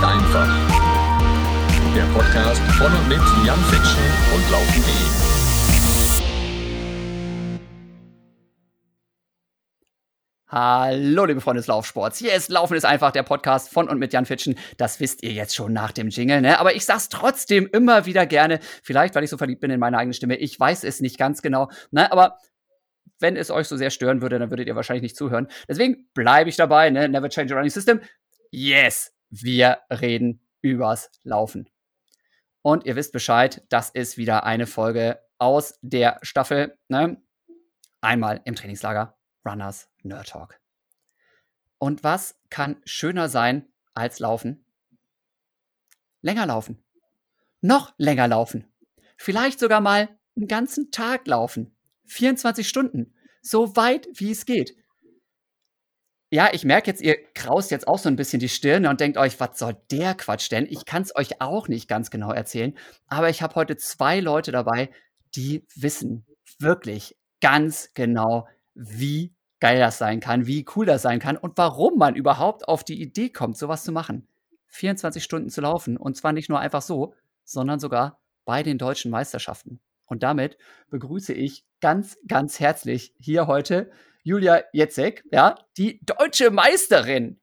ist einfach. Der Podcast von und mit Jan Fitschen und Laufen.de. Hallo, liebe Freunde des Laufsports. Hier ist Laufen ist einfach der Podcast von und mit Jan Fitschen. Das wisst ihr jetzt schon nach dem Jingle, ne? Aber ich sag's trotzdem immer wieder gerne. Vielleicht, weil ich so verliebt bin in meine eigene Stimme. Ich weiß es nicht ganz genau, ne? Aber wenn es euch so sehr stören würde, dann würdet ihr wahrscheinlich nicht zuhören. Deswegen bleibe ich dabei, ne? Never change a running system. Yes, wir reden übers Laufen. Und ihr wisst Bescheid, das ist wieder eine Folge aus der Staffel, ne? Einmal im Trainingslager Runners Nerd Talk. Und was kann schöner sein als laufen? Länger laufen. Noch länger laufen. Vielleicht sogar mal einen ganzen Tag laufen. 24 Stunden. So weit, wie es geht. Ja, ich merke jetzt, ihr kraust jetzt auch so ein bisschen die Stirn und denkt euch, was soll der Quatsch denn? Ich kann es euch auch nicht ganz genau erzählen, aber ich habe heute zwei Leute dabei, die wissen wirklich ganz genau, wie geil das sein kann, wie cool das sein kann und warum man überhaupt auf die Idee kommt, sowas zu machen. 24 Stunden zu laufen und zwar nicht nur einfach so, sondern sogar bei den deutschen Meisterschaften. Und damit begrüße ich ganz, ganz herzlich hier heute Julia Jetzek, ja, die deutsche Meisterin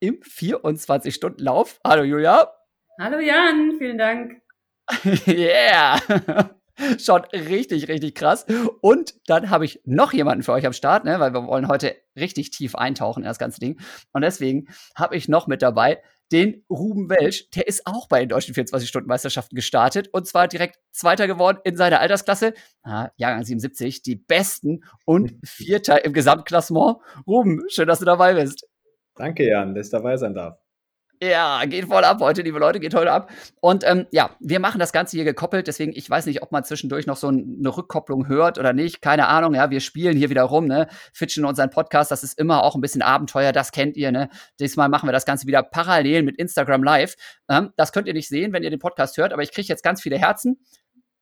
im 24-Stunden-Lauf. Hallo Julia. Hallo Jan, vielen Dank. yeah. Schon richtig, richtig krass. Und dann habe ich noch jemanden für euch am Start, ne, weil wir wollen heute richtig tief eintauchen in das ganze Ding. Und deswegen habe ich noch mit dabei den Ruben Welsch. Der ist auch bei den deutschen 24-Stunden-Meisterschaften gestartet und zwar direkt Zweiter geworden in seiner Altersklasse. Ah, Jahrgang 77, die Besten und Vierter im Gesamtklassement. Ruben, schön, dass du dabei bist. Danke, Jan, dass ich dabei sein darf. Ja, geht voll ab heute, liebe Leute, geht heute ab. Und ähm, ja, wir machen das Ganze hier gekoppelt, deswegen, ich weiß nicht, ob man zwischendurch noch so eine Rückkopplung hört oder nicht, keine Ahnung, ja, wir spielen hier wieder rum, ne, Fitchen unseren Podcast, das ist immer auch ein bisschen Abenteuer, das kennt ihr, ne. Diesmal machen wir das Ganze wieder parallel mit Instagram Live. Ähm, das könnt ihr nicht sehen, wenn ihr den Podcast hört, aber ich kriege jetzt ganz viele Herzen.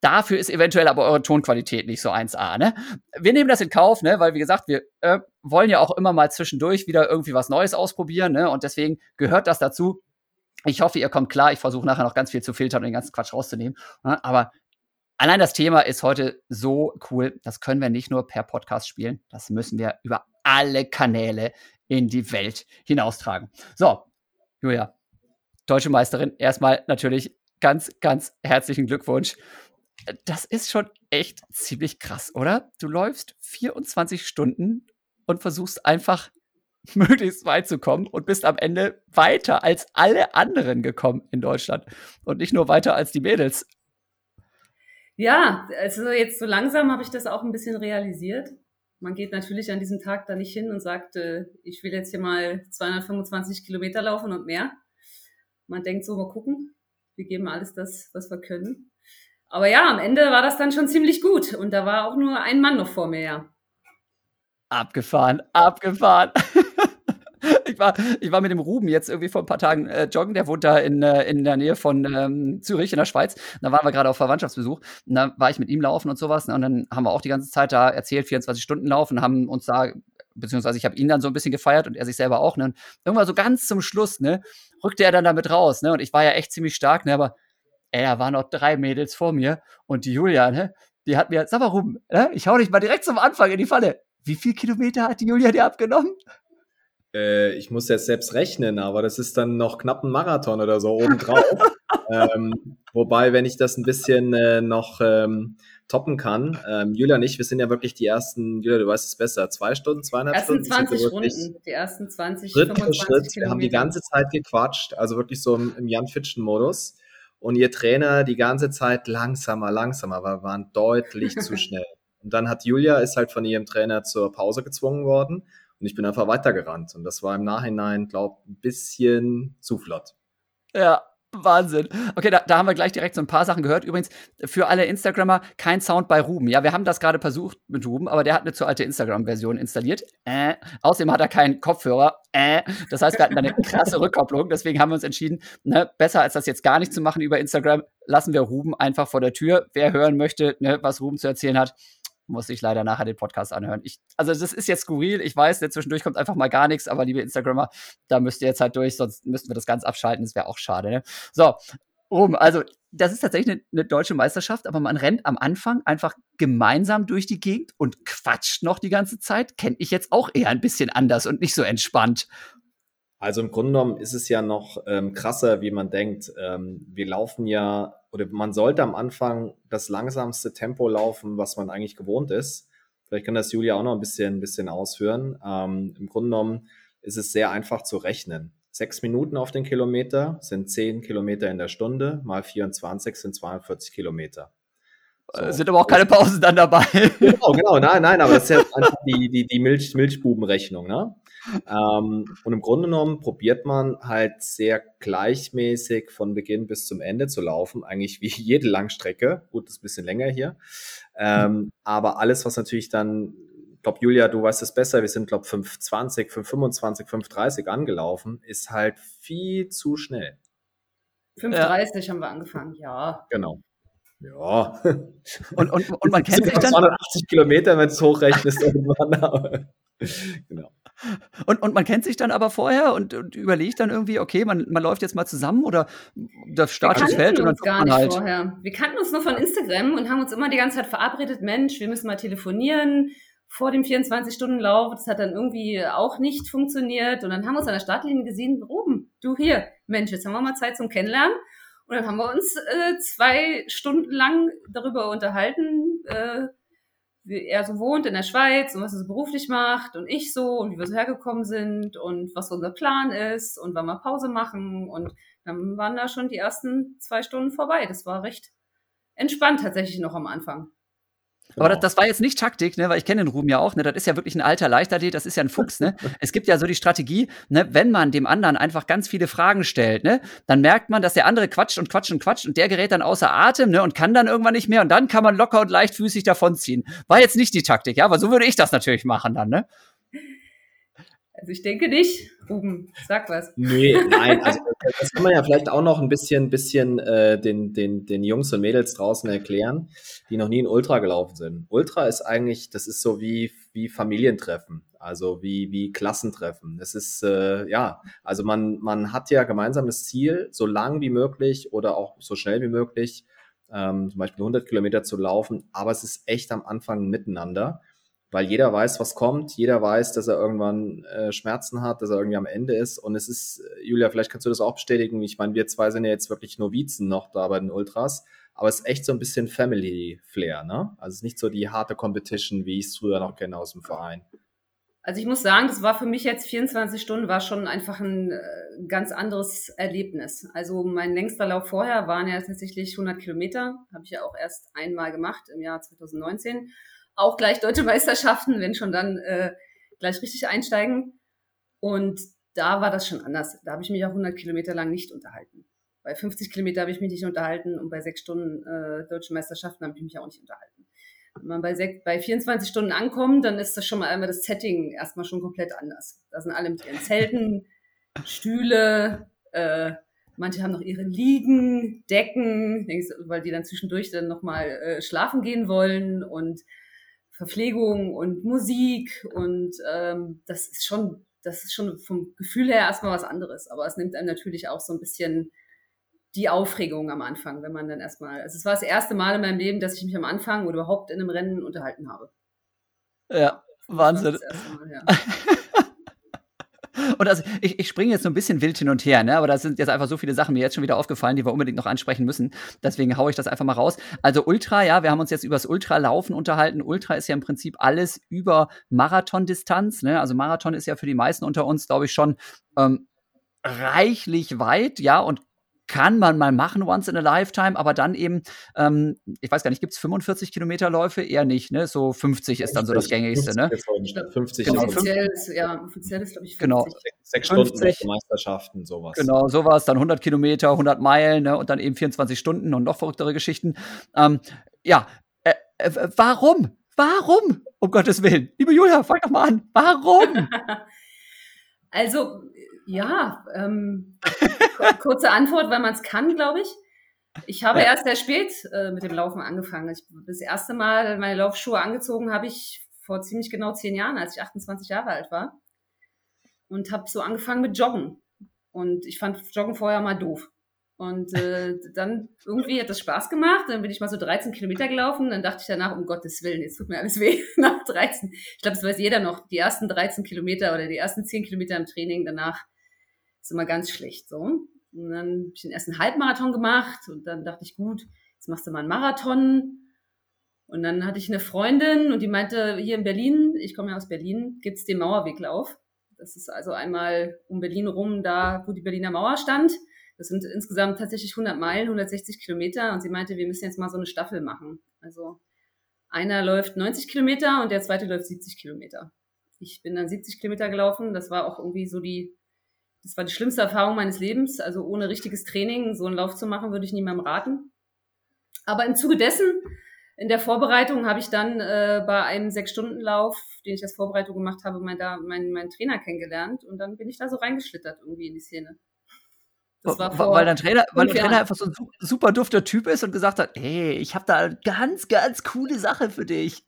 Dafür ist eventuell aber eure Tonqualität nicht so 1A, ne? Wir nehmen das in Kauf, ne? Weil, wie gesagt, wir äh, wollen ja auch immer mal zwischendurch wieder irgendwie was Neues ausprobieren, ne? Und deswegen gehört das dazu. Ich hoffe, ihr kommt klar. Ich versuche nachher noch ganz viel zu filtern und den ganzen Quatsch rauszunehmen. Ne? Aber allein das Thema ist heute so cool. Das können wir nicht nur per Podcast spielen. Das müssen wir über alle Kanäle in die Welt hinaustragen. So, Julia, deutsche Meisterin, erstmal natürlich ganz, ganz herzlichen Glückwunsch das ist schon echt ziemlich krass, oder? Du läufst 24 Stunden und versuchst einfach möglichst weit zu kommen und bist am Ende weiter als alle anderen gekommen in Deutschland und nicht nur weiter als die Mädels. Ja, also jetzt so langsam habe ich das auch ein bisschen realisiert. Man geht natürlich an diesem Tag da nicht hin und sagt, äh, ich will jetzt hier mal 225 Kilometer laufen und mehr. Man denkt so, mal gucken, wir geben alles das, was wir können. Aber ja, am Ende war das dann schon ziemlich gut. Und da war auch nur ein Mann noch vor mir, ja. Abgefahren, abgefahren. ich, war, ich war mit dem Ruben jetzt irgendwie vor ein paar Tagen äh, joggen. Der wohnt da in, äh, in der Nähe von ähm, Zürich in der Schweiz. Da waren wir gerade auf Verwandtschaftsbesuch. Und da war ich mit ihm laufen und sowas. Und dann haben wir auch die ganze Zeit da erzählt, 24 Stunden laufen, haben uns da beziehungsweise ich habe ihn dann so ein bisschen gefeiert und er sich selber auch. Ne? Und irgendwann so ganz zum Schluss, ne, rückte er dann damit raus. Ne? Und ich war ja echt ziemlich stark, ne? aber da waren noch drei Mädels vor mir und die Julia, ne, die hat mir, sag mal rum, ne, ich hau dich mal direkt zum Anfang in die Falle. Wie viel Kilometer hat die Julia dir abgenommen? Äh, ich muss jetzt selbst rechnen, aber das ist dann noch knapp ein Marathon oder so obendrauf. ähm, wobei, wenn ich das ein bisschen äh, noch ähm, toppen kann, ähm, Julia und ich, wir sind ja wirklich die ersten, Julia, du weißt es besser, zwei Stunden, zweieinhalb ersten Stunden. 20 Runden, die ersten 20, Schritt 25 für Schritt. Wir haben die ganze Zeit gequatscht, also wirklich so im, im Jan-Fitschen-Modus und ihr Trainer die ganze Zeit langsamer, langsamer, aber wir waren deutlich zu schnell. Und dann hat Julia, ist halt von ihrem Trainer zur Pause gezwungen worden und ich bin einfach weitergerannt. Und das war im Nachhinein, glaube ich, ein bisschen zu flott. Ja, Wahnsinn. Okay, da, da haben wir gleich direkt so ein paar Sachen gehört. Übrigens, für alle Instagrammer kein Sound bei Ruben. Ja, wir haben das gerade versucht mit Ruben, aber der hat eine zu alte Instagram-Version installiert. Äh. Außerdem hat er keinen Kopfhörer. Äh. Das heißt, wir hatten eine krasse Rückkopplung. Deswegen haben wir uns entschieden, ne, besser als das jetzt gar nicht zu machen über Instagram, lassen wir Ruben einfach vor der Tür. Wer hören möchte, ne, was Ruben zu erzählen hat, muss sich leider nachher den Podcast anhören. Ich, also das ist jetzt skurril, ich weiß, zwischendurch kommt einfach mal gar nichts, aber liebe Instagrammer, da müsst ihr jetzt halt durch, sonst müssten wir das ganz abschalten, das wäre auch schade. Ne? So, rum. Also das ist tatsächlich eine, eine, deutsche Meisterschaft, aber man rennt am Anfang einfach gemeinsam durch die Gegend und quatscht noch die ganze Zeit. Kenne ich jetzt auch eher ein bisschen anders und nicht so entspannt. Also im Grunde genommen ist es ja noch ähm, krasser, wie man denkt. Ähm, wir laufen ja, oder man sollte am Anfang das langsamste Tempo laufen, was man eigentlich gewohnt ist. Vielleicht kann das Julia auch noch ein bisschen, ein bisschen ausführen. Ähm, Im Grunde genommen ist es sehr einfach zu rechnen. Sechs Minuten auf den Kilometer sind zehn Kilometer in der Stunde, mal 24 sind 42 Kilometer. So. Sind aber auch keine Pausen dann dabei. Genau, genau, nein, nein, aber das ist ja einfach die, die, die Milch, Milchbubenrechnung, ne? Ähm, und im Grunde genommen probiert man halt sehr gleichmäßig von Beginn bis zum Ende zu laufen, eigentlich wie jede Langstrecke. Gut, das ist ein bisschen länger hier. Ähm, aber alles, was natürlich dann, ich glaube, Julia, du weißt es besser, wir sind, glaube 520, 525, 530 angelaufen, ist halt viel zu schnell. 530 ja. haben wir angefangen, ja. Genau. Ja. Und, und, und man kennt sich dann. 280 Kilometer, wenn es hochrechnest irgendwann. genau. Und, und man kennt sich dann aber vorher und, und überlegt dann irgendwie, okay, man, man läuft jetzt mal zusammen oder das Startschuss fällt und dann uns gar nicht halt. vorher. Wir kannten uns nur von Instagram und haben uns immer die ganze Zeit verabredet, Mensch, wir müssen mal telefonieren vor dem 24-Stunden-Lauf. Das hat dann irgendwie auch nicht funktioniert. Und dann haben wir uns an der Startlinie gesehen, oben, du hier, Mensch, jetzt haben wir mal Zeit zum Kennenlernen. Und dann haben wir uns äh, zwei Stunden lang darüber unterhalten, äh, wie er so wohnt in der Schweiz und was er so beruflich macht und ich so und wie wir so hergekommen sind und was unser Plan ist und wann wir Pause machen und dann waren da schon die ersten zwei Stunden vorbei. Das war recht entspannt tatsächlich noch am Anfang. Aber das, das, war jetzt nicht Taktik, ne, weil ich kenne den Ruhm ja auch, ne, das ist ja wirklich ein alter Leichtathlet, das ist ja ein Fuchs, ne. es gibt ja so die Strategie, ne, wenn man dem anderen einfach ganz viele Fragen stellt, ne, dann merkt man, dass der andere quatscht und quatscht und quatscht und der gerät dann außer Atem, ne, und kann dann irgendwann nicht mehr und dann kann man locker und leichtfüßig davonziehen. War jetzt nicht die Taktik, ja, aber so würde ich das natürlich machen dann, ne. Also ich denke nicht. Ruben, sag was. Nee, nein, also das kann man ja vielleicht auch noch ein bisschen, bisschen äh, den, den, den Jungs und Mädels draußen erklären, die noch nie in Ultra gelaufen sind. Ultra ist eigentlich, das ist so wie, wie Familientreffen, also wie, wie Klassentreffen. Es ist, äh, ja, also man, man hat ja gemeinsam das Ziel, so lang wie möglich oder auch so schnell wie möglich, ähm, zum Beispiel 100 Kilometer zu laufen, aber es ist echt am Anfang miteinander weil jeder weiß, was kommt, jeder weiß, dass er irgendwann äh, Schmerzen hat, dass er irgendwie am Ende ist. Und es ist, äh, Julia, vielleicht kannst du das auch bestätigen. Ich meine, wir zwei sind ja jetzt wirklich Novizen noch da bei den Ultras, aber es ist echt so ein bisschen Family-Flair, ne? Also es ist nicht so die harte Competition, wie ich es früher noch kenne aus dem Verein. Also ich muss sagen, das war für mich jetzt 24 Stunden, war schon einfach ein äh, ganz anderes Erlebnis. Also mein längster Lauf vorher waren ja tatsächlich 100 Kilometer, habe ich ja auch erst einmal gemacht im Jahr 2019 auch gleich deutsche Meisterschaften, wenn schon dann äh, gleich richtig einsteigen. Und da war das schon anders. Da habe ich mich auch 100 Kilometer lang nicht unterhalten. Bei 50 Kilometer habe ich mich nicht unterhalten und bei sechs Stunden äh, deutsche Meisterschaften habe ich mich auch nicht unterhalten. Wenn man bei, sech, bei 24 Stunden ankommt, dann ist das schon mal einmal das Setting erstmal schon komplett anders. Da sind alle mit ihren Zelten, Stühle, äh, manche haben noch ihre Liegen, Decken, weil die dann zwischendurch dann nochmal äh, schlafen gehen wollen und Verpflegung und Musik und ähm, das ist schon, das ist schon vom Gefühl her erstmal was anderes. Aber es nimmt einem natürlich auch so ein bisschen die Aufregung am Anfang, wenn man dann erstmal, also es war das erste Mal in meinem Leben, dass ich mich am Anfang oder überhaupt in einem Rennen unterhalten habe. Ja, Wahnsinn. Mal, ja. Und also ich, ich springe jetzt so ein bisschen wild hin und her, ne? aber da sind jetzt einfach so viele Sachen mir jetzt schon wieder aufgefallen, die wir unbedingt noch ansprechen müssen. Deswegen haue ich das einfach mal raus. Also Ultra, ja, wir haben uns jetzt über das Ultralaufen unterhalten. Ultra ist ja im Prinzip alles über Marathondistanz. Ne? Also Marathon ist ja für die meisten unter uns, glaube ich, schon ähm, reichlich weit, ja, und kann man mal machen once in a lifetime, aber dann eben, ähm, ich weiß gar nicht, gibt es 45 Kilometer Läufe? Eher nicht, ne? So 50 ist dann so das gängigste, ne? 50 genau, offiziell ist, ja, offiziell ist, glaube ich, 50. Genau. Sechs Stunden 50, Meisterschaften, sowas. Genau, sowas, dann 100 Kilometer, 100 Meilen, ne? Und dann eben 24 Stunden und noch verrücktere Geschichten. Ähm, ja, äh, äh, warum? Warum? Um Gottes Willen. Liebe Julia, fang doch mal an. Warum? also, ja, ähm, kurze Antwort, weil man es kann, glaube ich. Ich habe ja. erst sehr spät äh, mit dem Laufen angefangen. Ich, das erste Mal meine Laufschuhe angezogen habe ich vor ziemlich genau zehn Jahren, als ich 28 Jahre alt war. Und habe so angefangen mit Joggen. Und ich fand Joggen vorher mal doof. Und äh, dann irgendwie hat das Spaß gemacht. Dann bin ich mal so 13 Kilometer gelaufen. Dann dachte ich danach, um Gottes Willen, jetzt tut mir alles weh nach 13. Ich glaube, das weiß jeder noch. Die ersten 13 Kilometer oder die ersten 10 Kilometer im Training danach ist immer ganz schlecht. So. Und dann habe ich den ersten Halbmarathon gemacht und dann dachte ich, gut, jetzt machst du mal einen Marathon. Und dann hatte ich eine Freundin und die meinte, hier in Berlin, ich komme ja aus Berlin, gibt's den Mauerweglauf. Das ist also einmal um Berlin rum, da wo die Berliner Mauer stand. Das sind insgesamt tatsächlich 100 Meilen, 160 Kilometer. Und sie meinte, wir müssen jetzt mal so eine Staffel machen. Also einer läuft 90 Kilometer und der zweite läuft 70 Kilometer. Ich bin dann 70 Kilometer gelaufen. Das war auch irgendwie so die, das war die schlimmste Erfahrung meines Lebens. Also ohne richtiges Training so einen Lauf zu machen, würde ich niemandem raten. Aber im Zuge dessen, in der Vorbereitung habe ich dann äh, bei einem Sechs-Stunden-Lauf, den ich als Vorbereitung gemacht habe, meinen mein, mein Trainer kennengelernt. Und dann bin ich da so reingeschlittert irgendwie in die Szene. Das war vor weil dein Trainer, weil der Trainer einfach so ein super dufter Typ ist und gesagt hat, hey, ich habe da eine ganz, ganz coole Sache für dich.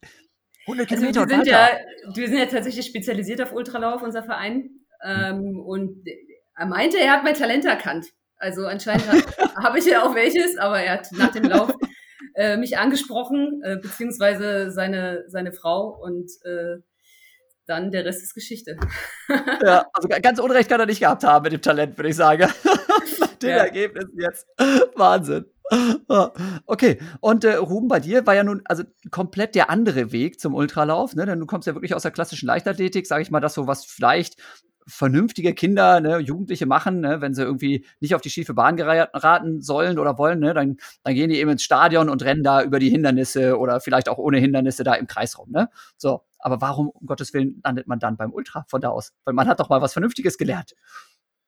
100 also Kilometer wir sind ja, wir sind ja tatsächlich spezialisiert auf Ultralauf, unser Verein. Ähm, und er meinte, er hat mein Talent erkannt. Also anscheinend habe ich ja auch welches, aber er hat nach dem Lauf äh, mich angesprochen, äh, beziehungsweise seine, seine Frau und äh, dann der Rest ist Geschichte. ja, also ganz Unrecht kann er nicht gehabt haben mit dem Talent, würde ich sagen. den ja. Ergebnissen jetzt. Wahnsinn. Okay, und äh, Ruben, bei dir war ja nun also komplett der andere Weg zum Ultralauf, ne? Denn du kommst ja wirklich aus der klassischen Leichtathletik, sage ich mal, das so was vielleicht vernünftige Kinder, ne, Jugendliche machen, ne, wenn sie irgendwie nicht auf die schiefe Bahn geraten sollen oder wollen, ne, dann, dann gehen die eben ins Stadion und rennen da über die Hindernisse oder vielleicht auch ohne Hindernisse da im Kreis rum. Ne? So, aber warum, um Gottes Willen, landet man dann beim Ultra von da aus? Weil man hat doch mal was Vernünftiges gelernt.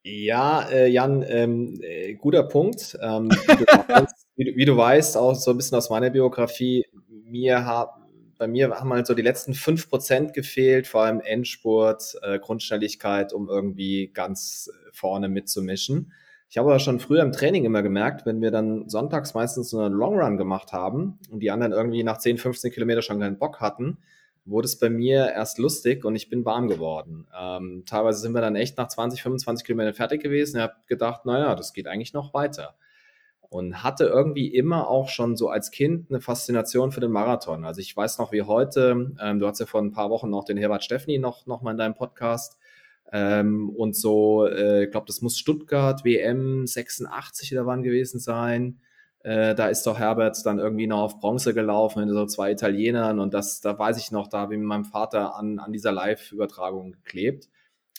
Ja, äh, Jan, ähm, äh, guter Punkt. Ähm, wie, du weißt, wie, wie, du weißt, auch so ein bisschen aus meiner Biografie, mir hat, bei mir haben halt so die letzten fünf Prozent gefehlt, vor allem Endspurt, äh, Grundschnelligkeit, um irgendwie ganz vorne mitzumischen. Ich habe aber schon früher im Training immer gemerkt, wenn wir dann sonntags meistens so einen Long Run gemacht haben und die anderen irgendwie nach 10, 15 Kilometer schon keinen Bock hatten, wurde es bei mir erst lustig und ich bin warm geworden. Ähm, teilweise sind wir dann echt nach 20, 25 Kilometern fertig gewesen. Ich habe gedacht, naja, das geht eigentlich noch weiter. Und hatte irgendwie immer auch schon so als Kind eine Faszination für den Marathon. Also ich weiß noch wie heute, ähm, du hast ja vor ein paar Wochen noch den Herbert Steffni noch, noch mal in deinem Podcast. Ähm, und so, äh, ich glaube, das muss Stuttgart WM 86 oder wann gewesen sein. Äh, da ist doch Herbert dann irgendwie noch auf Bronze gelaufen mit so zwei Italienern und das, da weiß ich noch, da habe ich mit meinem Vater an, an dieser Live-Übertragung geklebt,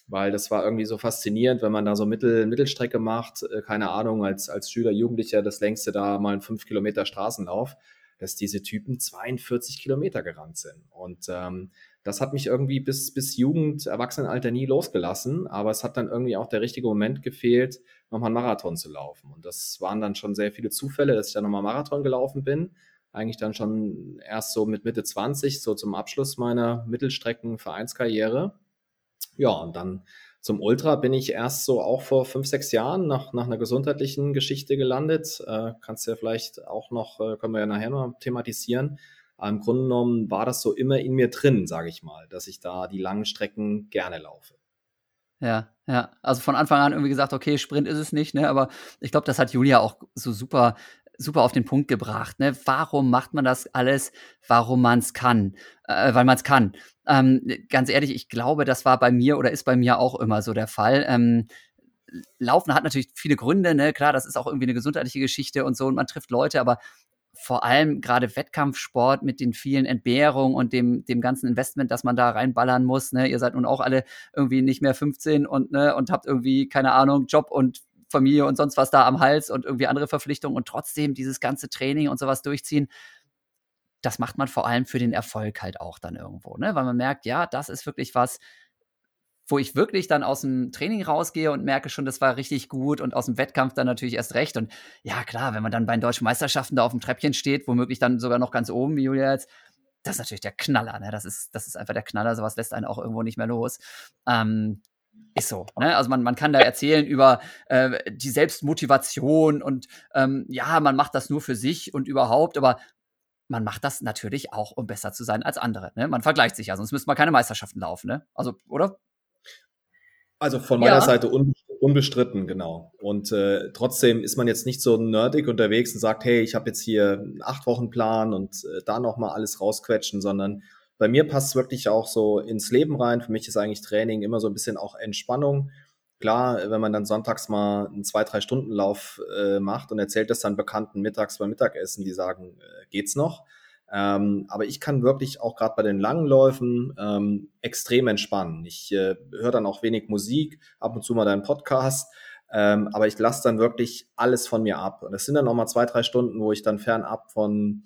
weil das war irgendwie so faszinierend, wenn man da so Mittel, Mittelstrecke macht, äh, keine Ahnung, als, als Schüler, Jugendlicher, das längste da mal ein 5 Kilometer Straßenlauf, dass diese Typen 42 Kilometer gerannt sind. Und ähm, das hat mich irgendwie bis, bis Jugend, Erwachsenenalter nie losgelassen, aber es hat dann irgendwie auch der richtige Moment gefehlt, nochmal einen Marathon zu laufen. Und das waren dann schon sehr viele Zufälle, dass ich dann nochmal Marathon gelaufen bin. Eigentlich dann schon erst so mit Mitte 20, so zum Abschluss meiner Mittelstrecken-Vereinskarriere. Ja, und dann zum Ultra bin ich erst so auch vor fünf, sechs Jahren nach, nach einer gesundheitlichen Geschichte gelandet. Äh, kannst du ja vielleicht auch noch, äh, können wir ja nachher noch thematisieren aber im Grunde genommen war das so immer in mir drin, sage ich mal, dass ich da die langen Strecken gerne laufe. Ja, ja. Also von Anfang an irgendwie gesagt, okay, Sprint ist es nicht, ne? Aber ich glaube, das hat Julia auch so super, super auf den Punkt gebracht. Ne? Warum macht man das alles? Warum man es kann? Äh, weil man es kann. Ähm, ganz ehrlich, ich glaube, das war bei mir oder ist bei mir auch immer so der Fall. Ähm, Laufen hat natürlich viele Gründe, ne? Klar, das ist auch irgendwie eine gesundheitliche Geschichte und so und man trifft Leute, aber vor allem gerade Wettkampfsport mit den vielen Entbehrungen und dem, dem ganzen Investment, das man da reinballern muss. Ne? Ihr seid nun auch alle irgendwie nicht mehr 15 und, ne, und habt irgendwie, keine Ahnung, Job und Familie und sonst was da am Hals und irgendwie andere Verpflichtungen und trotzdem dieses ganze Training und sowas durchziehen. Das macht man vor allem für den Erfolg halt auch dann irgendwo, ne? Weil man merkt, ja, das ist wirklich was, wo ich wirklich dann aus dem Training rausgehe und merke schon, das war richtig gut und aus dem Wettkampf dann natürlich erst recht. Und ja, klar, wenn man dann bei den deutschen Meisterschaften da auf dem Treppchen steht, womöglich dann sogar noch ganz oben, wie Julia jetzt, das ist natürlich der Knaller, ne? Das ist, das ist einfach der Knaller, sowas lässt einen auch irgendwo nicht mehr los. Ähm, Ist so. Ne? Also man, man kann da erzählen über äh, die Selbstmotivation und ähm, ja, man macht das nur für sich und überhaupt, aber man macht das natürlich auch, um besser zu sein als andere. Ne? Man vergleicht sich ja, sonst müsste man keine Meisterschaften laufen. Ne? Also, oder? Also von meiner ja. Seite unbestritten, genau. Und äh, trotzdem ist man jetzt nicht so nerdig unterwegs und sagt, hey, ich habe jetzt hier einen acht Wochen Plan und äh, da noch mal alles rausquetschen, sondern bei mir passt es wirklich auch so ins Leben rein. Für mich ist eigentlich Training immer so ein bisschen auch Entspannung. Klar, wenn man dann sonntags mal einen zwei, drei Stunden Lauf äh, macht und erzählt das dann Bekannten mittags beim Mittagessen, die sagen, äh, geht's noch? Ähm, aber ich kann wirklich auch gerade bei den langen Läufen ähm, extrem entspannen. Ich äh, höre dann auch wenig Musik, ab und zu mal deinen Podcast, ähm, aber ich lasse dann wirklich alles von mir ab. Und es sind dann auch mal zwei, drei Stunden, wo ich dann fernab von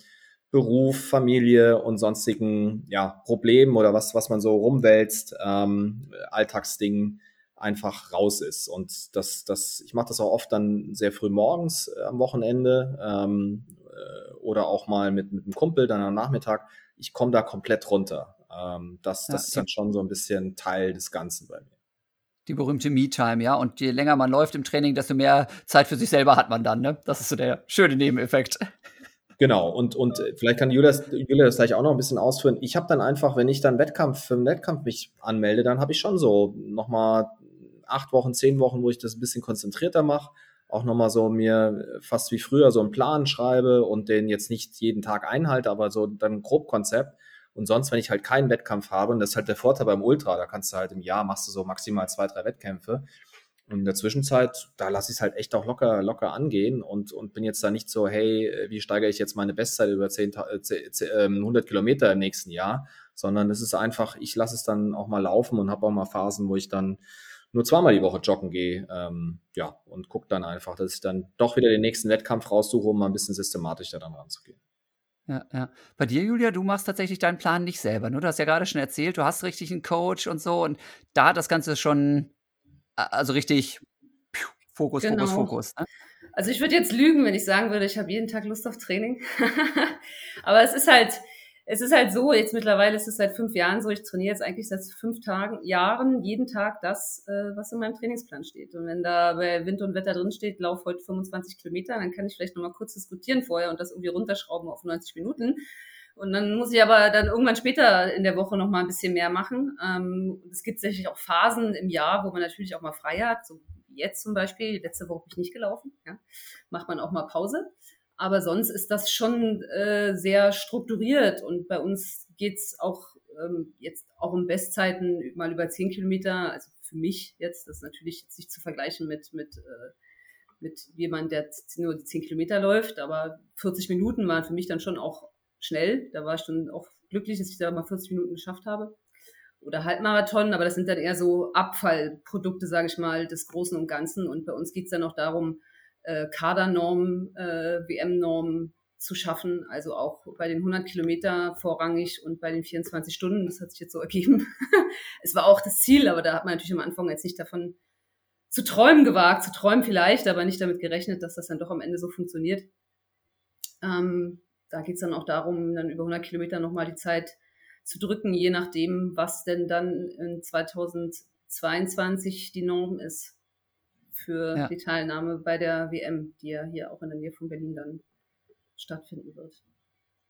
Beruf, Familie und sonstigen ja, Problemen oder was, was man so rumwälzt, ähm, Alltagsdingen einfach raus ist. Und das, das, ich mache das auch oft dann sehr früh morgens äh, am Wochenende ähm, äh, oder auch mal mit, mit einem Kumpel dann am Nachmittag. Ich komme da komplett runter. Ähm, das, das ja, ist dann schon so ein bisschen Teil des Ganzen bei mir. Die berühmte Me-Time, ja. Und je länger man läuft im Training, desto mehr Zeit für sich selber hat man dann, ne? Das ist so der schöne Nebeneffekt. Genau, und, und äh, vielleicht kann Julia, Julia das gleich auch noch ein bisschen ausführen. Ich habe dann einfach, wenn ich dann Wettkampf für einen Wettkampf mich anmelde, dann habe ich schon so nochmal acht Wochen, zehn Wochen, wo ich das ein bisschen konzentrierter mache. Auch nochmal so mir fast wie früher so einen Plan schreibe und den jetzt nicht jeden Tag einhalte, aber so dann ein Grobkonzept. Und sonst, wenn ich halt keinen Wettkampf habe, und das ist halt der Vorteil beim Ultra, da kannst du halt im Jahr machst du so maximal zwei, drei Wettkämpfe und in der Zwischenzeit, da lasse ich es halt echt auch locker, locker angehen und, und bin jetzt da nicht so, hey, wie steigere ich jetzt meine Bestzeit über 10, 10, 100 Kilometer im nächsten Jahr, sondern es ist einfach, ich lasse es dann auch mal laufen und habe auch mal Phasen, wo ich dann nur zweimal die Woche joggen gehe, ähm, ja, und gucke dann einfach, dass ich dann doch wieder den nächsten Wettkampf raussuche, um mal ein bisschen systematischer dann ranzugehen. Ja, ja. Bei dir, Julia, du machst tatsächlich deinen Plan nicht selber. Ne? Du hast ja gerade schon erzählt, du hast richtig einen Coach und so und da hat das Ganze schon also richtig Fokus, genau. Fokus, Fokus. Ne? Also ich würde jetzt lügen, wenn ich sagen würde, ich habe jeden Tag Lust auf Training. Aber es ist halt, es ist halt so, jetzt mittlerweile ist es seit fünf Jahren so, ich trainiere jetzt eigentlich seit fünf Tagen, Jahren jeden Tag das, äh, was in meinem Trainingsplan steht. Und wenn da bei Wind und Wetter drin steht, lauf heute 25 Kilometer, dann kann ich vielleicht nochmal kurz diskutieren vorher und das irgendwie runterschrauben auf 90 Minuten. Und dann muss ich aber dann irgendwann später in der Woche noch mal ein bisschen mehr machen. Ähm, es gibt sicherlich auch Phasen im Jahr, wo man natürlich auch mal frei hat. So wie jetzt zum Beispiel. Letzte Woche bin ich nicht gelaufen. Ja. Macht man auch mal Pause. Aber sonst ist das schon äh, sehr strukturiert. Und bei uns geht's auch ähm, jetzt auch um Bestzeiten mal über 10 Kilometer. Also für mich jetzt, das ist natürlich jetzt nicht zu vergleichen mit, mit äh, mit jemand, der nur die 10 Kilometer läuft, aber 40 Minuten waren für mich dann schon auch schnell. Da war ich dann auch glücklich, dass ich da mal 40 Minuten geschafft habe. Oder Halbmarathon, aber das sind dann eher so Abfallprodukte, sage ich mal, des Großen und Ganzen. Und bei uns geht es dann auch darum, äh, Kadernormen, äh, WM-Normen zu schaffen. Also auch bei den 100 Kilometer vorrangig und bei den 24 Stunden. Das hat sich jetzt so ergeben. es war auch das Ziel, aber da hat man natürlich am Anfang jetzt nicht davon zu träumen gewagt, zu träumen vielleicht, aber nicht damit gerechnet, dass das dann doch am Ende so funktioniert. Ähm, da geht es dann auch darum, dann über 100 Kilometer nochmal die Zeit zu drücken, je nachdem, was denn dann in 2022 die Norm ist für ja. die Teilnahme bei der WM, die ja hier auch in der Nähe von Berlin dann stattfinden wird.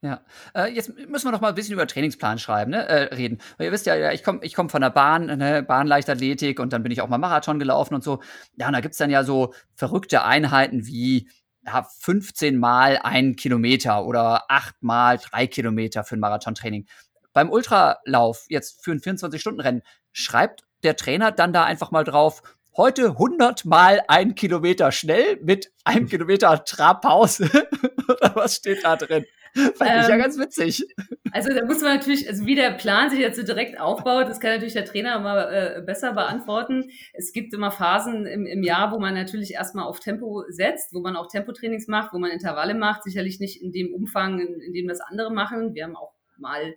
Ja, äh, jetzt müssen wir noch mal ein bisschen über Trainingsplan schreiben, ne, äh, reden. Weil ihr wisst ja, ich komme ich komm von der Bahn, ne, Bahnleichtathletik und dann bin ich auch mal Marathon gelaufen und so. Ja, und da gibt's dann ja so verrückte Einheiten wie ja, 15 mal ein Kilometer oder 8 mal drei Kilometer für ein Marathontraining. Beim Ultralauf, jetzt für ein 24-Stunden-Rennen, schreibt der Trainer dann da einfach mal drauf, heute 100 mal ein Kilometer schnell mit einem Kilometer Trabpause. oder was steht da drin? Fand ähm, ich ja ähm, ganz witzig. Also da muss man natürlich, also wie der Plan sich jetzt so direkt aufbaut, das kann natürlich der Trainer mal äh, besser beantworten. Es gibt immer Phasen im, im Jahr, wo man natürlich erstmal auf Tempo setzt, wo man auch Tempotrainings macht, wo man Intervalle macht, sicherlich nicht in dem Umfang, in, in dem das andere machen. Wir haben auch mal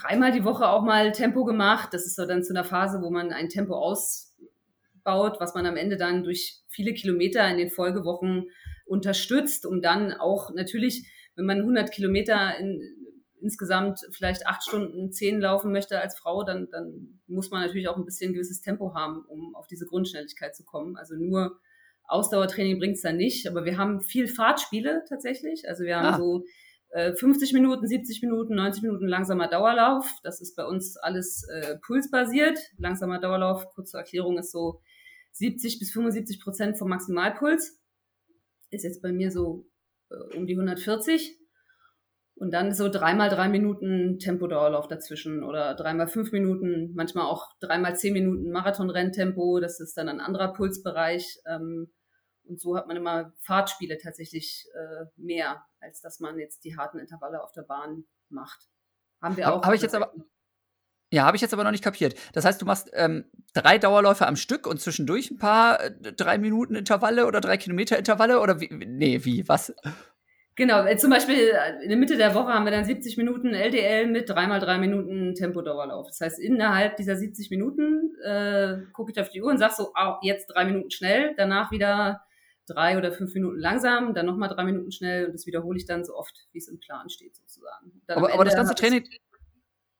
dreimal die Woche auch mal Tempo gemacht. Das ist so dann zu einer Phase, wo man ein Tempo ausbaut, was man am Ende dann durch viele Kilometer in den Folgewochen unterstützt, um dann auch natürlich, wenn man 100 Kilometer in, insgesamt vielleicht acht Stunden zehn laufen möchte als Frau, dann, dann muss man natürlich auch ein bisschen ein gewisses Tempo haben, um auf diese Grundschnelligkeit zu kommen. Also nur Ausdauertraining bringt es dann nicht, aber wir haben viel Fahrtspiele tatsächlich. Also wir haben ah. so 50 äh, Minuten, 70 Minuten, 90 Minuten langsamer Dauerlauf. Das ist bei uns alles äh, pulsbasiert. Langsamer Dauerlauf, kurze Erklärung, ist so 70 bis 75 Prozent vom Maximalpuls. Ist jetzt bei mir so äh, um die 140. Und dann so dreimal drei Minuten Tempodauerlauf dazwischen oder dreimal fünf Minuten, manchmal auch dreimal zehn Minuten Marathon-Renntempo. Das ist dann ein anderer Pulsbereich. Ähm, und so hat man immer Fahrtspiele tatsächlich äh, mehr, als dass man jetzt die harten Intervalle auf der Bahn macht. Haben wir auch. Habe ich jetzt aber. Ja, habe ich jetzt aber noch nicht kapiert. Das heißt, du machst ähm, drei Dauerläufe am Stück und zwischendurch ein paar äh, drei Minuten Intervalle oder drei Kilometer Intervalle oder wie? Nee, wie? Was? Genau, äh, zum Beispiel äh, in der Mitte der Woche haben wir dann 70 Minuten LDL mit dreimal drei Minuten Tempodauerlauf. Das heißt, innerhalb dieser 70 Minuten äh, gucke ich auf die Uhr und sag so, oh, jetzt drei Minuten schnell, danach wieder drei oder fünf Minuten langsam, dann nochmal drei Minuten schnell und das wiederhole ich dann so oft, wie es im Plan steht sozusagen. Aber, aber, das ganze Training,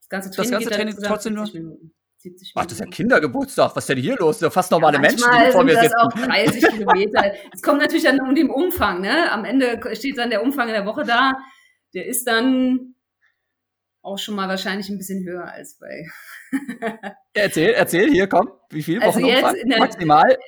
das ganze Training, das ganze Training trotzdem nur Minuten. 70 Ach, das ist ja Kindergeburtstag. Was ist denn hier los? Das sind fast normale ja, Menschen, die vor mir sitzen. Das auch 30 Kilometer. Es kommt natürlich dann um den Umfang. Ne? Am Ende steht dann der Umfang in der Woche da. Der ist dann auch schon mal wahrscheinlich ein bisschen höher als bei. erzähl, erzähl, hier, komm. Wie viel also jetzt in der, Maximal?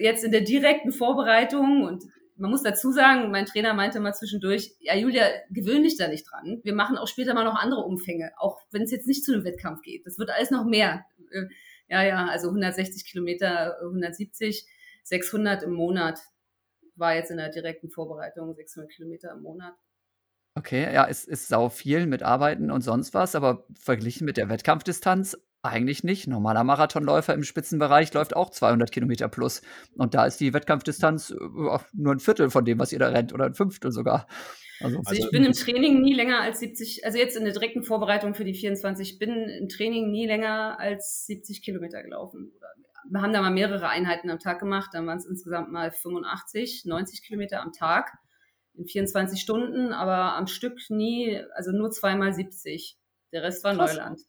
Jetzt in der direkten Vorbereitung und man muss dazu sagen, mein Trainer meinte mal zwischendurch, ja, Julia, gewöhn dich da nicht dran. Wir machen auch später mal noch andere Umfänge, auch wenn es jetzt nicht zu einem Wettkampf geht. Das wird alles noch mehr. Äh, ja, ja, also 160 Kilometer, 170, 600 im Monat war jetzt in der direkten Vorbereitung, 600 Kilometer im Monat. Okay, ja, es ist sau viel mit Arbeiten und sonst was, aber verglichen mit der Wettkampfdistanz eigentlich nicht. Normaler Marathonläufer im Spitzenbereich läuft auch 200 Kilometer plus. Und da ist die Wettkampfdistanz äh, nur ein Viertel von dem, was ihr da rennt oder ein Fünftel sogar. Also, also ich bin im Training nie länger als 70, also jetzt in der direkten Vorbereitung für die 24, bin im Training nie länger als 70 Kilometer gelaufen. Wir haben da mal mehrere Einheiten am Tag gemacht, dann waren es insgesamt mal 85, 90 Kilometer am Tag in 24 Stunden, aber am Stück nie, also nur zweimal 70. Der Rest war Krass. Neuland.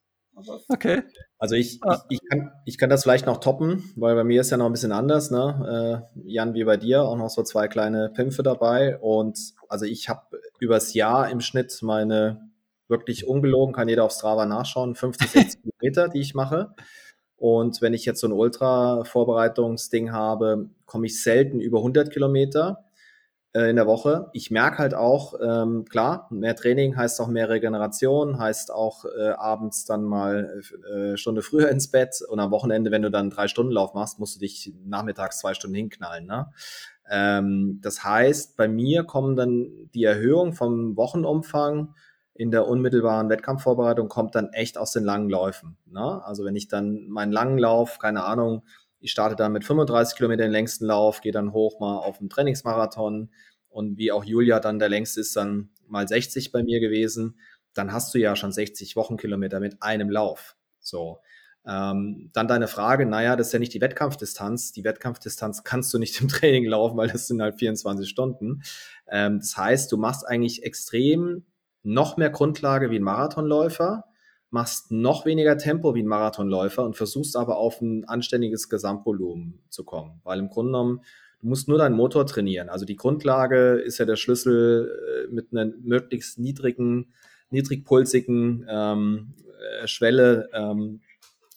Okay. Also ich, ah. ich, ich, kann, ich kann das vielleicht noch toppen, weil bei mir ist ja noch ein bisschen anders, ne? Äh, Jan, wie bei dir, auch noch so zwei kleine Pimpfe dabei. Und also ich habe übers Jahr im Schnitt meine wirklich ungelogen, kann jeder auf Strava nachschauen, 50, 60 Kilometer, die ich mache. Und wenn ich jetzt so ein Ultra-Vorbereitungsding habe, komme ich selten über 100 Kilometer äh, in der Woche. Ich merke halt auch, ähm, klar, mehr Training heißt auch mehr Regeneration, heißt auch äh, abends dann mal äh, Stunde früher ins Bett und am Wochenende, wenn du dann drei Stunden Lauf machst, musst du dich nachmittags zwei Stunden hinknallen. Ne? Ähm, das heißt, bei mir kommen dann die Erhöhung vom Wochenumfang in der unmittelbaren Wettkampfvorbereitung kommt dann echt aus den langen Läufen. Ne? Also wenn ich dann meinen langen Lauf, keine Ahnung, ich starte dann mit 35 Kilometern den längsten Lauf, gehe dann hoch mal auf einen Trainingsmarathon und wie auch Julia dann der längste ist, dann mal 60 bei mir gewesen. Dann hast du ja schon 60 Wochenkilometer mit einem Lauf. So. Ähm, dann deine Frage, naja, das ist ja nicht die Wettkampfdistanz. Die Wettkampfdistanz kannst du nicht im Training laufen, weil das sind halt 24 Stunden. Ähm, das heißt, du machst eigentlich extrem noch mehr Grundlage wie ein Marathonläufer machst noch weniger Tempo wie ein Marathonläufer und versuchst aber auf ein anständiges Gesamtvolumen zu kommen. Weil im Grunde genommen, du musst nur deinen Motor trainieren. Also die Grundlage ist ja der Schlüssel äh, mit einer möglichst niedrigen, niedrigpulsigen ähm, äh, Schwelle ähm,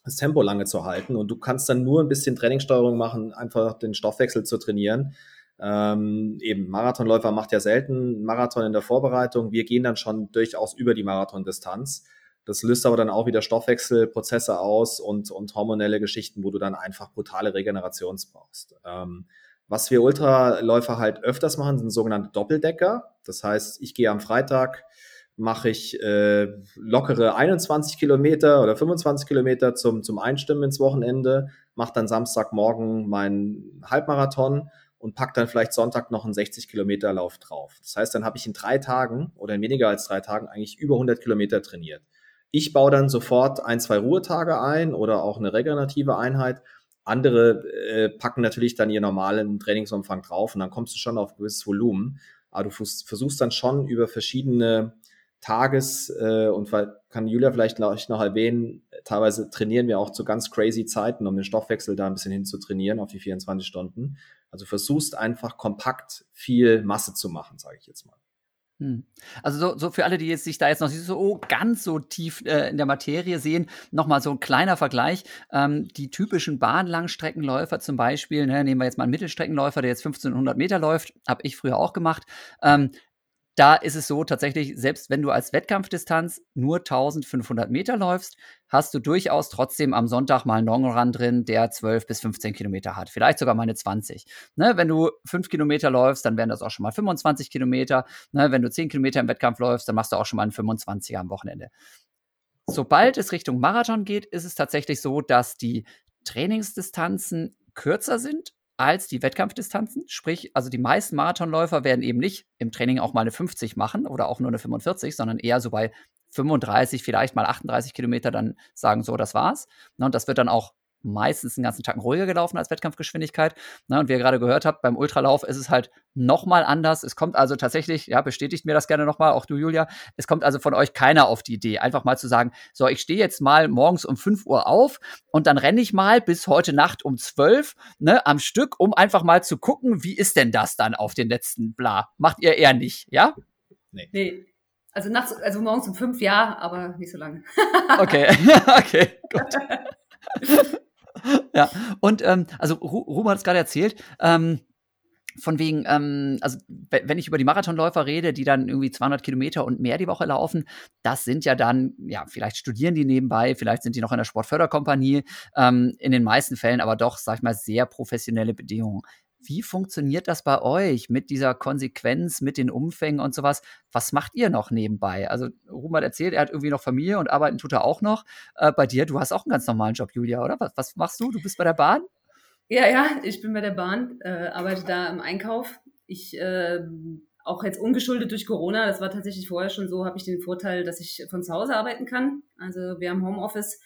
das Tempo lange zu halten. Und du kannst dann nur ein bisschen Trainingssteuerung machen, einfach den Stoffwechsel zu trainieren. Ähm, eben Marathonläufer macht ja selten Marathon in der Vorbereitung. Wir gehen dann schon durchaus über die Marathondistanz. Das löst aber dann auch wieder Stoffwechselprozesse aus und, und hormonelle Geschichten, wo du dann einfach brutale Regeneration brauchst. Ähm, was wir Ultraläufer halt öfters machen, sind sogenannte Doppeldecker. Das heißt, ich gehe am Freitag, mache ich äh, lockere 21 Kilometer oder 25 Kilometer zum, zum Einstimmen ins Wochenende, mache dann Samstagmorgen meinen Halbmarathon und pack dann vielleicht Sonntag noch einen 60 Kilometer Lauf drauf. Das heißt, dann habe ich in drei Tagen oder in weniger als drei Tagen eigentlich über 100 Kilometer trainiert. Ich baue dann sofort ein, zwei Ruhetage ein oder auch eine regenerative Einheit. Andere äh, packen natürlich dann ihr normalen Trainingsumfang drauf und dann kommst du schon auf gewisses Volumen. Aber du versuchst dann schon über verschiedene Tages äh, und kann Julia vielleicht noch, erwähnen, teilweise trainieren wir auch zu ganz crazy Zeiten, um den Stoffwechsel da ein bisschen hin zu trainieren auf die 24 Stunden. Also versuchst einfach kompakt viel Masse zu machen, sage ich jetzt mal. Hm. Also so, so für alle, die jetzt sich da jetzt noch nicht so ganz so tief äh, in der Materie sehen, nochmal so ein kleiner Vergleich. Ähm, die typischen Bahnlangstreckenläufer zum Beispiel, ne, nehmen wir jetzt mal einen Mittelstreckenläufer, der jetzt 1500 Meter läuft, habe ich früher auch gemacht. Ähm, da ist es so tatsächlich, selbst wenn du als Wettkampfdistanz nur 1500 Meter läufst, hast du durchaus trotzdem am Sonntag mal einen Longrun drin, der 12 bis 15 Kilometer hat. Vielleicht sogar mal eine 20. Ne, wenn du 5 Kilometer läufst, dann wären das auch schon mal 25 Kilometer. Ne, wenn du 10 Kilometer im Wettkampf läufst, dann machst du auch schon mal einen 25er am Wochenende. Sobald es Richtung Marathon geht, ist es tatsächlich so, dass die Trainingsdistanzen kürzer sind als die Wettkampfdistanzen. Sprich, also die meisten Marathonläufer werden eben nicht im Training auch mal eine 50 machen oder auch nur eine 45, sondern eher so bei 35, vielleicht mal 38 Kilometer dann sagen, so, das war's. Und das wird dann auch meistens den ganzen Tag ruhiger gelaufen als Wettkampfgeschwindigkeit. Na, und wie ihr gerade gehört habt, beim Ultralauf ist es halt nochmal anders. Es kommt also tatsächlich, ja, bestätigt mir das gerne nochmal, auch du, Julia, es kommt also von euch keiner auf die Idee, einfach mal zu sagen, so, ich stehe jetzt mal morgens um 5 Uhr auf und dann renne ich mal bis heute Nacht um 12 ne, am Stück, um einfach mal zu gucken, wie ist denn das dann auf den letzten Bla. Macht ihr eher nicht, ja? Nee. nee. Also nachts, also morgens um fünf ja, aber nicht so lange. okay, okay, gut. ja, und ähm, also Ruben hat es gerade erzählt, ähm, von wegen, ähm, also wenn ich über die Marathonläufer rede, die dann irgendwie 200 Kilometer und mehr die Woche laufen, das sind ja dann, ja, vielleicht studieren die nebenbei, vielleicht sind die noch in der Sportförderkompanie, ähm, in den meisten Fällen aber doch, sag ich mal, sehr professionelle Bedingungen. Wie funktioniert das bei euch mit dieser Konsequenz, mit den Umfängen und sowas? Was macht ihr noch nebenbei? Also, Ruben erzählt, er hat irgendwie noch Familie und arbeiten tut er auch noch. Äh, bei dir, du hast auch einen ganz normalen Job, Julia, oder? Was, was machst du? Du bist bei der Bahn? Ja, ja, ich bin bei der Bahn, äh, arbeite da im Einkauf. Ich äh, auch jetzt ungeschuldet durch Corona, das war tatsächlich vorher schon so, habe ich den Vorteil, dass ich von zu Hause arbeiten kann. Also wir haben Homeoffice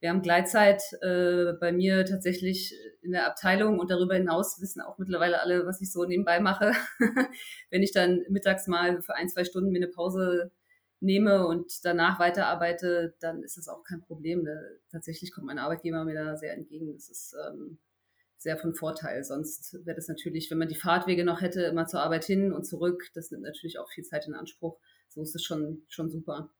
wir haben Gleitzeit äh, bei mir tatsächlich in der Abteilung und darüber hinaus wissen auch mittlerweile alle, was ich so nebenbei mache. Wenn ich dann mittags mal für ein, zwei Stunden mir eine Pause nehme und danach weiterarbeite, dann ist das auch kein Problem. Da, tatsächlich kommt mein Arbeitgeber mir da sehr entgegen. Das ist ähm, sehr von Vorteil. Sonst wäre das natürlich, wenn man die Fahrtwege noch hätte, immer zur Arbeit hin und zurück, das nimmt natürlich auch viel Zeit in Anspruch. So ist es schon, schon super.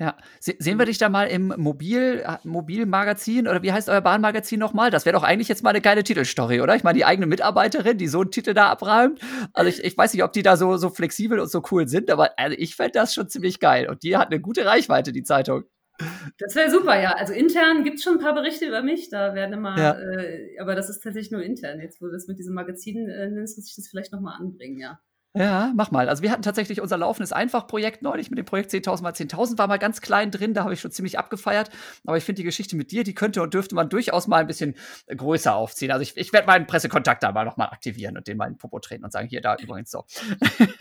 Ja, Se sehen wir dich da mal im Mobil, äh, Mobilmagazin oder wie heißt euer Bahnmagazin nochmal? Das wäre doch eigentlich jetzt mal eine geile Titelstory, oder? Ich meine, die eigene Mitarbeiterin, die so einen Titel da abräumt. Also ich, ich weiß nicht, ob die da so, so flexibel und so cool sind, aber also ich fände das schon ziemlich geil. Und die hat eine gute Reichweite, die Zeitung. Das wäre super, ja. Also intern gibt es schon ein paar Berichte über mich. Da werden immer, ja. äh, aber das ist tatsächlich nur intern. Jetzt, wo du das mit diesem Magazin äh, nennst, muss ich das vielleicht nochmal anbringen, ja. Ja, mach mal. Also wir hatten tatsächlich unser laufendes Einfach-Projekt neulich mit dem Projekt 10.000 mal 10.000 war mal ganz klein drin, da habe ich schon ziemlich abgefeiert. Aber ich finde die Geschichte mit dir, die könnte und dürfte man durchaus mal ein bisschen größer aufziehen. Also ich, ich werde meinen Pressekontakt da mal nochmal aktivieren und den mal in den Popo treten und sagen, hier, da übrigens so.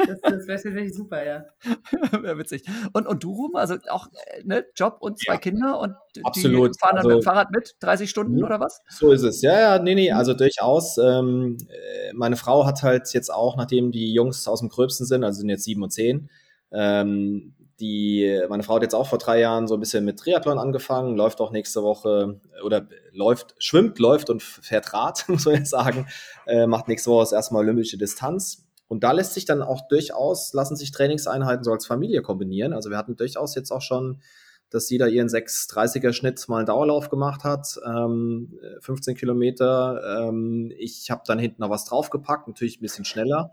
Das, das wäre tatsächlich super, ja. wäre witzig. Und, und du, Ruhm, also auch äh, ne, Job und zwei ja, Kinder und absolut. die fahren dann also, mit dem Fahrrad mit, 30 Stunden oder was? So ist es. Ja, ja, nee, nee, also durchaus. Ähm, äh, meine Frau hat halt jetzt auch, nachdem die Jungs aus dem Gröbsten sind, also sind jetzt sieben und zehn. Ähm, die, meine Frau hat jetzt auch vor drei Jahren so ein bisschen mit Triathlon angefangen, läuft auch nächste Woche oder läuft, schwimmt, läuft und fährt Rad, muss man jetzt sagen, äh, macht nächste Woche das erste Mal olympische Distanz. Und da lässt sich dann auch durchaus, lassen sich Trainingseinheiten so als Familie kombinieren. Also wir hatten durchaus jetzt auch schon, dass jeder ihren 6,30er Schnitt mal einen Dauerlauf gemacht hat, ähm, 15 Kilometer. Ähm, ich habe dann hinten noch was draufgepackt, natürlich ein bisschen schneller.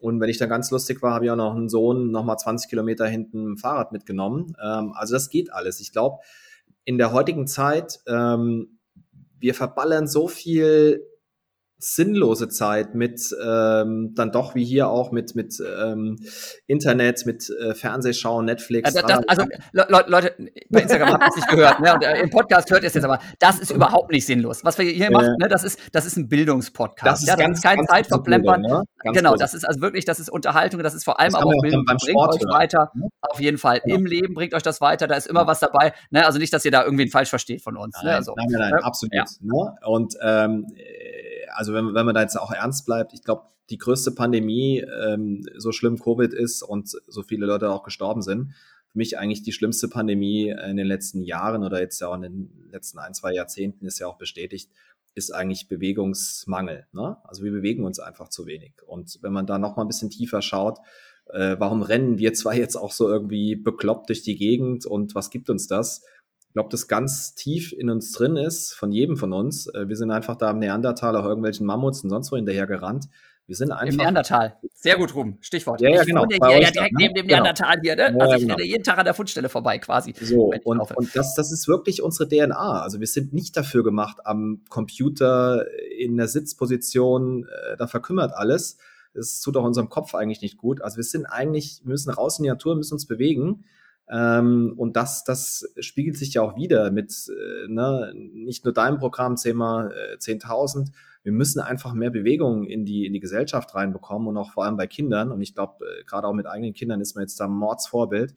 Und wenn ich dann ganz lustig war, habe ich auch noch einen Sohn noch mal 20 Kilometer hinten Fahrrad mitgenommen. Ähm, also das geht alles. Ich glaube, in der heutigen Zeit, ähm, wir verballern so viel sinnlose Zeit mit ähm, dann doch wie hier auch mit mit ähm, Internet, mit äh, Fernsehschauen, Netflix. Ja, das, also Le Leute, bei Instagram habt ihr es nicht gehört, ne? Und äh, im Podcast hört ihr es jetzt aber. Das ist überhaupt nicht sinnlos. Was wir hier äh, machen, ne? Das ist das ist ein Bildungspodcast. Das ist, ja, das ganz, ist kein Zeitverplempern. Ne? Genau, das ist also wirklich, das ist Unterhaltung, das ist vor allem aber auch Bildung. Beim bringt Sport euch hören. weiter. Ne? Auf jeden Fall genau. im Leben bringt euch das weiter. Da ist immer was dabei. Ne? Also nicht, dass ihr da irgendwie falsch versteht von uns. Ne? Nein, ne? also, nein, nein, nein, absolut. Ja. Ne? Und ähm, also wenn, wenn man da jetzt auch ernst bleibt, ich glaube, die größte Pandemie, ähm, so schlimm Covid ist und so viele Leute auch gestorben sind, für mich eigentlich die schlimmste Pandemie in den letzten Jahren oder jetzt ja auch in den letzten ein, zwei Jahrzehnten ist ja auch bestätigt, ist eigentlich Bewegungsmangel. Ne? Also wir bewegen uns einfach zu wenig. Und wenn man da noch mal ein bisschen tiefer schaut, äh, warum rennen wir zwar jetzt auch so irgendwie bekloppt durch die Gegend und was gibt uns das? Ich glaube, das ganz tief in uns drin ist, von jedem von uns. Äh, wir sind einfach da am Neandertal auch irgendwelchen Mammuts und sonst wo hinterher gerannt. Wir sind einfach. Im Neandertal. Sehr gut, Ruben. Stichwort. Ja, ja, genau. Ich wohne hier ja direkt neben dem genau. Neandertal hier, ne? Ja, also ich genau. jeden Tag an der Fundstelle vorbei, quasi. So, und, und das, das ist wirklich unsere DNA. Also wir sind nicht dafür gemacht, am Computer in der Sitzposition, äh, da verkümmert alles. Das tut auch unserem Kopf eigentlich nicht gut. Also wir sind eigentlich, wir müssen raus in die Natur, müssen uns bewegen. Ähm, und das, das spiegelt sich ja auch wieder mit äh, ne, nicht nur deinem Programm Thema äh, 10.000. Wir müssen einfach mehr Bewegung in die, in die Gesellschaft reinbekommen und auch vor allem bei Kindern. Und ich glaube, äh, gerade auch mit eigenen Kindern ist man jetzt da ein Mordsvorbild.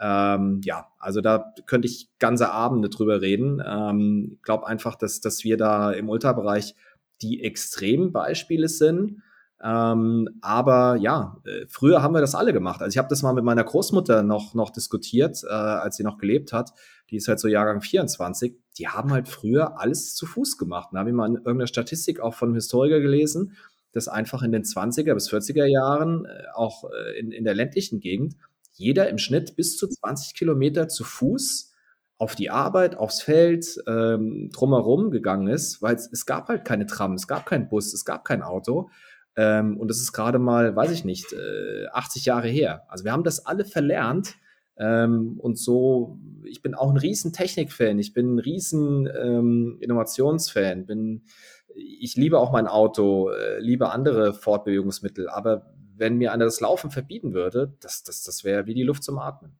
Ähm, ja, also da könnte ich ganze Abende drüber reden. Ähm, ich glaube einfach, dass, dass wir da im Ultrabereich die Extrembeispiele sind. Ähm, aber ja, äh, früher haben wir das alle gemacht. Also ich habe das mal mit meiner Großmutter noch, noch diskutiert, äh, als sie noch gelebt hat. Die ist halt so Jahrgang 24. Die haben halt früher alles zu Fuß gemacht. Da habe ich mal in irgendeiner Statistik auch von einem Historiker gelesen, dass einfach in den 20er bis 40er Jahren, äh, auch äh, in, in der ländlichen Gegend, jeder im Schnitt bis zu 20 Kilometer zu Fuß auf die Arbeit, aufs Feld, ähm, drumherum gegangen ist, weil es, es gab halt keine Tram, es gab keinen Bus, es gab kein Auto. Ähm, und das ist gerade mal, weiß ich nicht, äh, 80 Jahre her. Also wir haben das alle verlernt. Ähm, und so, ich bin auch ein riesen Technik-Fan, ich bin ein riesen ähm, Innovationsfan, bin, ich liebe auch mein Auto, äh, liebe andere Fortbewegungsmittel, aber wenn mir einer das Laufen verbieten würde, das, das, das wäre wie die Luft zum Atmen.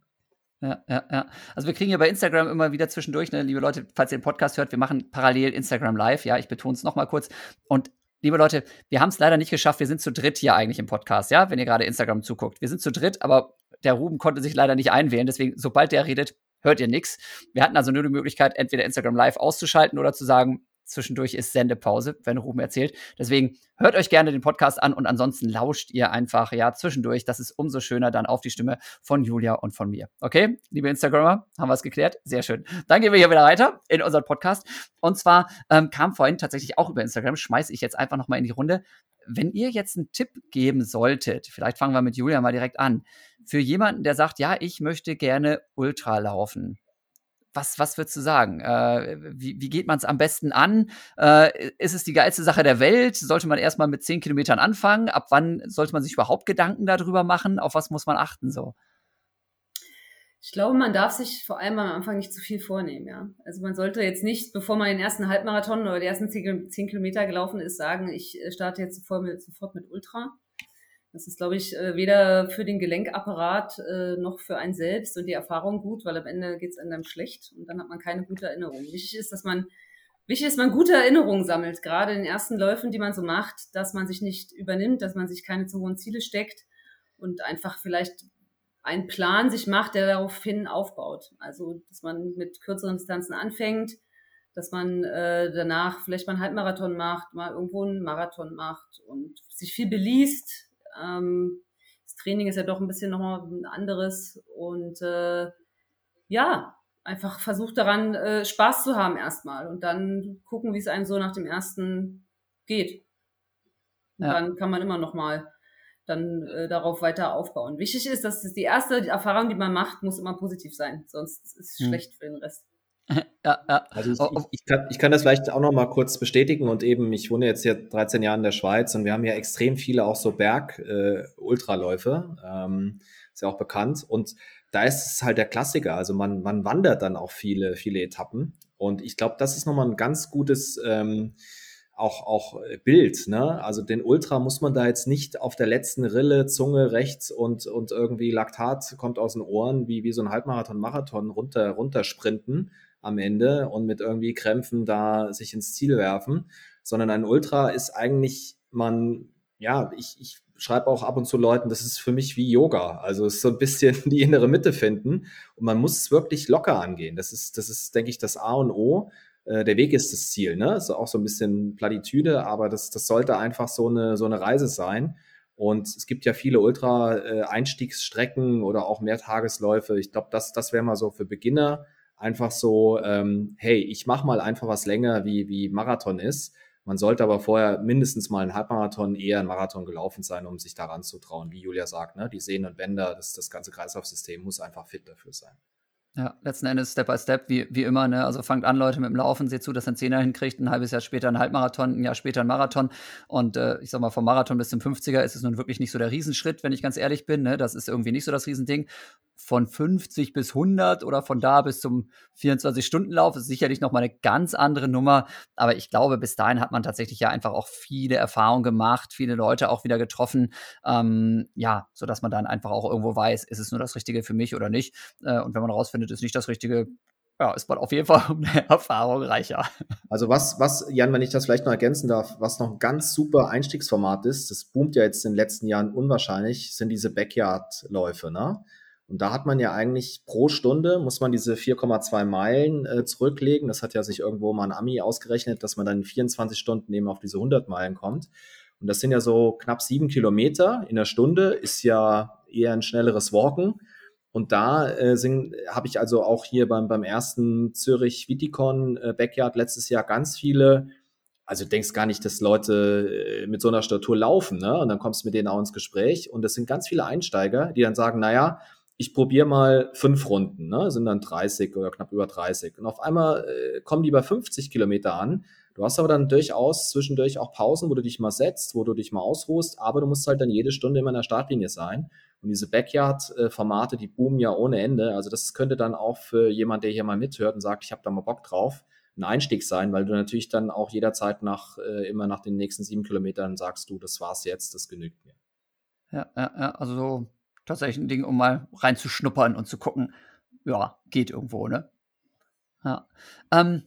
Ja, ja, ja. Also wir kriegen ja bei Instagram immer wieder zwischendurch, ne, liebe Leute, falls ihr den Podcast hört, wir machen parallel Instagram Live, ja, ich betone es nochmal kurz. Und liebe Leute, wir haben es leider nicht geschafft. Wir sind zu dritt hier eigentlich im Podcast, ja, wenn ihr gerade Instagram zuguckt. Wir sind zu dritt, aber der Ruben konnte sich leider nicht einwählen. Deswegen, sobald der redet, hört ihr nichts. Wir hatten also nur die Möglichkeit, entweder Instagram Live auszuschalten oder zu sagen, zwischendurch ist Sendepause, wenn Ruben erzählt. Deswegen hört euch gerne den Podcast an und ansonsten lauscht ihr einfach ja zwischendurch. Das ist umso schöner dann auf die Stimme von Julia und von mir. Okay, liebe Instagrammer, haben wir es geklärt? Sehr schön. Dann gehen wir hier wieder weiter in unseren Podcast. Und zwar ähm, kam vorhin tatsächlich auch über Instagram, schmeiße ich jetzt einfach nochmal in die Runde. Wenn ihr jetzt einen Tipp geben solltet, vielleicht fangen wir mit Julia mal direkt an, für jemanden, der sagt, ja, ich möchte gerne Ultra laufen was, was würdest du sagen? Äh, wie, wie geht man es am besten an? Äh, ist es die geilste Sache der Welt? Sollte man erstmal mit 10 Kilometern anfangen? Ab wann sollte man sich überhaupt Gedanken darüber machen? Auf was muss man achten so? Ich glaube, man darf sich vor allem am Anfang nicht zu viel vornehmen, ja. Also man sollte jetzt nicht, bevor man den ersten Halbmarathon oder die ersten 10 Kilometer gelaufen ist, sagen, ich starte jetzt sofort mit, sofort mit Ultra. Das ist, glaube ich, äh, weder für den Gelenkapparat äh, noch für einen selbst und die Erfahrung gut, weil am Ende geht es einem schlecht und dann hat man keine gute Erinnerung. Wichtig ist, dass man Wichtig ist, man gute Erinnerungen sammelt, gerade in den ersten Läufen, die man so macht, dass man sich nicht übernimmt, dass man sich keine zu hohen Ziele steckt und einfach vielleicht einen Plan sich macht, der daraufhin aufbaut. Also, dass man mit kürzeren Distanzen anfängt, dass man äh, danach vielleicht mal einen Halbmarathon macht, mal irgendwo einen Marathon macht und sich viel beliest, ähm, das Training ist ja doch ein bisschen nochmal ein anderes und äh, ja, einfach versucht daran, äh, Spaß zu haben erstmal und dann gucken, wie es einem so nach dem ersten geht. Ja. Dann kann man immer nochmal dann äh, darauf weiter aufbauen. Wichtig ist, dass die erste Erfahrung, die man macht, muss immer positiv sein, sonst ist es hm. schlecht für den Rest. Ja, ja. Also ich, ich, ich, kann, ich kann das vielleicht auch noch mal kurz bestätigen und eben, ich wohne jetzt hier 13 Jahre in der Schweiz und wir haben ja extrem viele auch so Berg-Ultraläufe, äh, ähm, ist ja auch bekannt und da ist es halt der Klassiker, also man, man wandert dann auch viele, viele Etappen und ich glaube, das ist nochmal ein ganz gutes ähm, auch, auch Bild, ne? Also den Ultra muss man da jetzt nicht auf der letzten Rille, Zunge rechts und, und irgendwie Laktat kommt aus den Ohren, wie, wie so ein Halbmarathon, Marathon runter, runter sprinten, am Ende und mit irgendwie Krämpfen da sich ins Ziel werfen, sondern ein Ultra ist eigentlich, man, ja, ich, ich schreibe auch ab und zu Leuten, das ist für mich wie Yoga. Also es ist so ein bisschen die innere Mitte finden und man muss es wirklich locker angehen. Das ist, das ist, denke ich, das A und O. äh, der Weg ist das Ziel. Ne? Ist auch so ein bisschen Platitüde, aber das, das sollte einfach so eine, so eine Reise sein. Und es gibt ja viele Ultra-Einstiegsstrecken oder auch Mehrtagesläufe. Ich glaube, das, das wäre mal so für Beginner einfach so, ähm, hey, ich mache mal einfach was länger, wie, wie Marathon ist. Man sollte aber vorher mindestens mal einen Halbmarathon, eher einen Marathon gelaufen sein, um sich daran zu trauen, wie Julia sagt. Ne? Die Sehnen und Bänder, das, das ganze Kreislaufsystem muss einfach fit dafür sein. Ja, letzten Endes Step by Step, wie, wie immer, ne? Also fangt an, Leute, mit dem Laufen, seht zu, dass ihr einen Zehner hinkriegt, ein halbes Jahr später ein Halbmarathon, ein Jahr später ein Marathon. Und äh, ich sag mal, vom Marathon bis zum 50er ist es nun wirklich nicht so der Riesenschritt, wenn ich ganz ehrlich bin. Ne? Das ist irgendwie nicht so das Riesending von 50 bis 100 oder von da bis zum 24-Stunden-Lauf ist sicherlich noch mal eine ganz andere Nummer. Aber ich glaube, bis dahin hat man tatsächlich ja einfach auch viele Erfahrungen gemacht, viele Leute auch wieder getroffen. Ähm, ja, sodass man dann einfach auch irgendwo weiß, ist es nur das Richtige für mich oder nicht. Äh, und wenn man rausfindet, ist nicht das Richtige, ja, ist man auf jeden Fall eine Erfahrung reicher. Also was, was, Jan, wenn ich das vielleicht noch ergänzen darf, was noch ein ganz super Einstiegsformat ist, das boomt ja jetzt in den letzten Jahren unwahrscheinlich, sind diese Backyard-Läufe, ne? Und da hat man ja eigentlich pro Stunde, muss man diese 4,2 Meilen äh, zurücklegen. Das hat ja sich irgendwo mal ein Ami ausgerechnet, dass man dann in 24 Stunden eben auf diese 100 Meilen kommt. Und das sind ja so knapp sieben Kilometer in der Stunde, ist ja eher ein schnelleres Walken. Und da äh, habe ich also auch hier beim, beim ersten Zürich Viticon äh, Backyard letztes Jahr ganz viele also denkst gar nicht, dass Leute äh, mit so einer Statur laufen, ne? Und dann kommst du mit denen auch ins Gespräch. Und das sind ganz viele Einsteiger, die dann sagen, naja, ich probiere mal fünf Runden, ne? sind dann 30 oder knapp über 30. Und auf einmal äh, kommen die bei 50 Kilometer an. Du hast aber dann durchaus zwischendurch auch Pausen, wo du dich mal setzt, wo du dich mal ausruhst, aber du musst halt dann jede Stunde immer in der Startlinie sein. Und diese Backyard-Formate, die boomen ja ohne Ende. Also das könnte dann auch für jemand, der hier mal mithört und sagt, ich habe da mal Bock drauf, ein Einstieg sein, weil du natürlich dann auch jederzeit nach äh, immer nach den nächsten sieben Kilometern sagst du, das war's jetzt, das genügt mir. Ja, ja, ja. also tatsächlich ein Ding, um mal reinzuschnuppern und zu gucken, ja, geht irgendwo, ne? Ja. Ähm,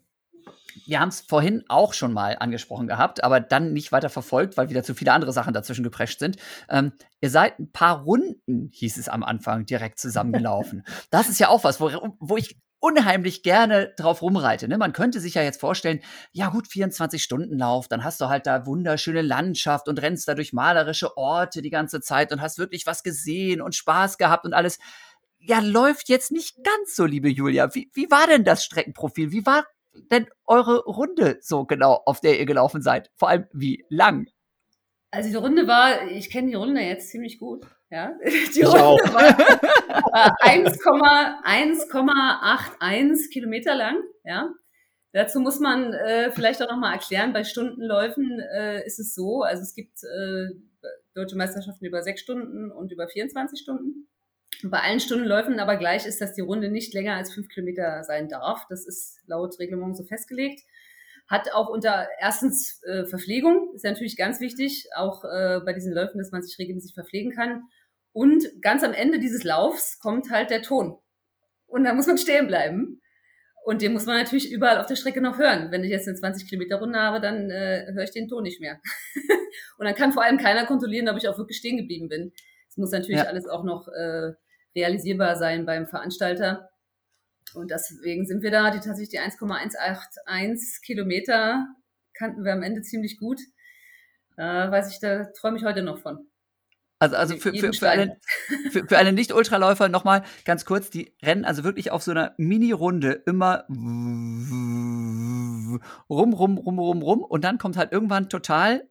wir haben es vorhin auch schon mal angesprochen gehabt, aber dann nicht weiter verfolgt, weil wieder zu viele andere Sachen dazwischen geprescht sind. Ähm, ihr seid ein paar Runden, hieß es am Anfang, direkt zusammengelaufen. das ist ja auch was, wo, wo ich unheimlich gerne drauf rumreite. Ne? Man könnte sich ja jetzt vorstellen, ja gut, 24 Stunden Lauf, dann hast du halt da wunderschöne Landschaft und rennst da durch malerische Orte die ganze Zeit und hast wirklich was gesehen und Spaß gehabt und alles. Ja, läuft jetzt nicht ganz so, liebe Julia. Wie, wie war denn das Streckenprofil? Wie war denn eure Runde so genau, auf der ihr gelaufen seid? Vor allem, wie lang? Also die Runde war, ich kenne die Runde jetzt ziemlich gut. Ja, die Runde war 1,81 Kilometer lang. Ja, dazu muss man äh, vielleicht auch nochmal erklären, bei Stundenläufen äh, ist es so, also es gibt äh, deutsche Meisterschaften über sechs Stunden und über 24 Stunden. Und bei allen Stundenläufen aber gleich ist, dass die Runde nicht länger als fünf Kilometer sein darf. Das ist laut Reglement so festgelegt hat auch unter erstens äh, Verpflegung, ist ja natürlich ganz wichtig, auch äh, bei diesen Läufen, dass man sich regelmäßig verpflegen kann. Und ganz am Ende dieses Laufs kommt halt der Ton. Und da muss man stehen bleiben. Und den muss man natürlich überall auf der Strecke noch hören. Wenn ich jetzt eine 20 Kilometer Runde habe, dann äh, höre ich den Ton nicht mehr. und dann kann vor allem keiner kontrollieren, ob ich auch wirklich stehen geblieben bin. Es muss natürlich ja. alles auch noch äh, realisierbar sein beim Veranstalter. Und deswegen sind wir da, die tatsächlich die 1,181 Kilometer kannten wir am Ende ziemlich gut. Da weiß ich, da träume ich heute noch von. Also, also für, für, für, einen, für, für einen Nicht-Ultraläufer nochmal ganz kurz, die rennen also wirklich auf so einer Mini-Runde immer rum, rum, rum, rum, rum und dann kommt halt irgendwann total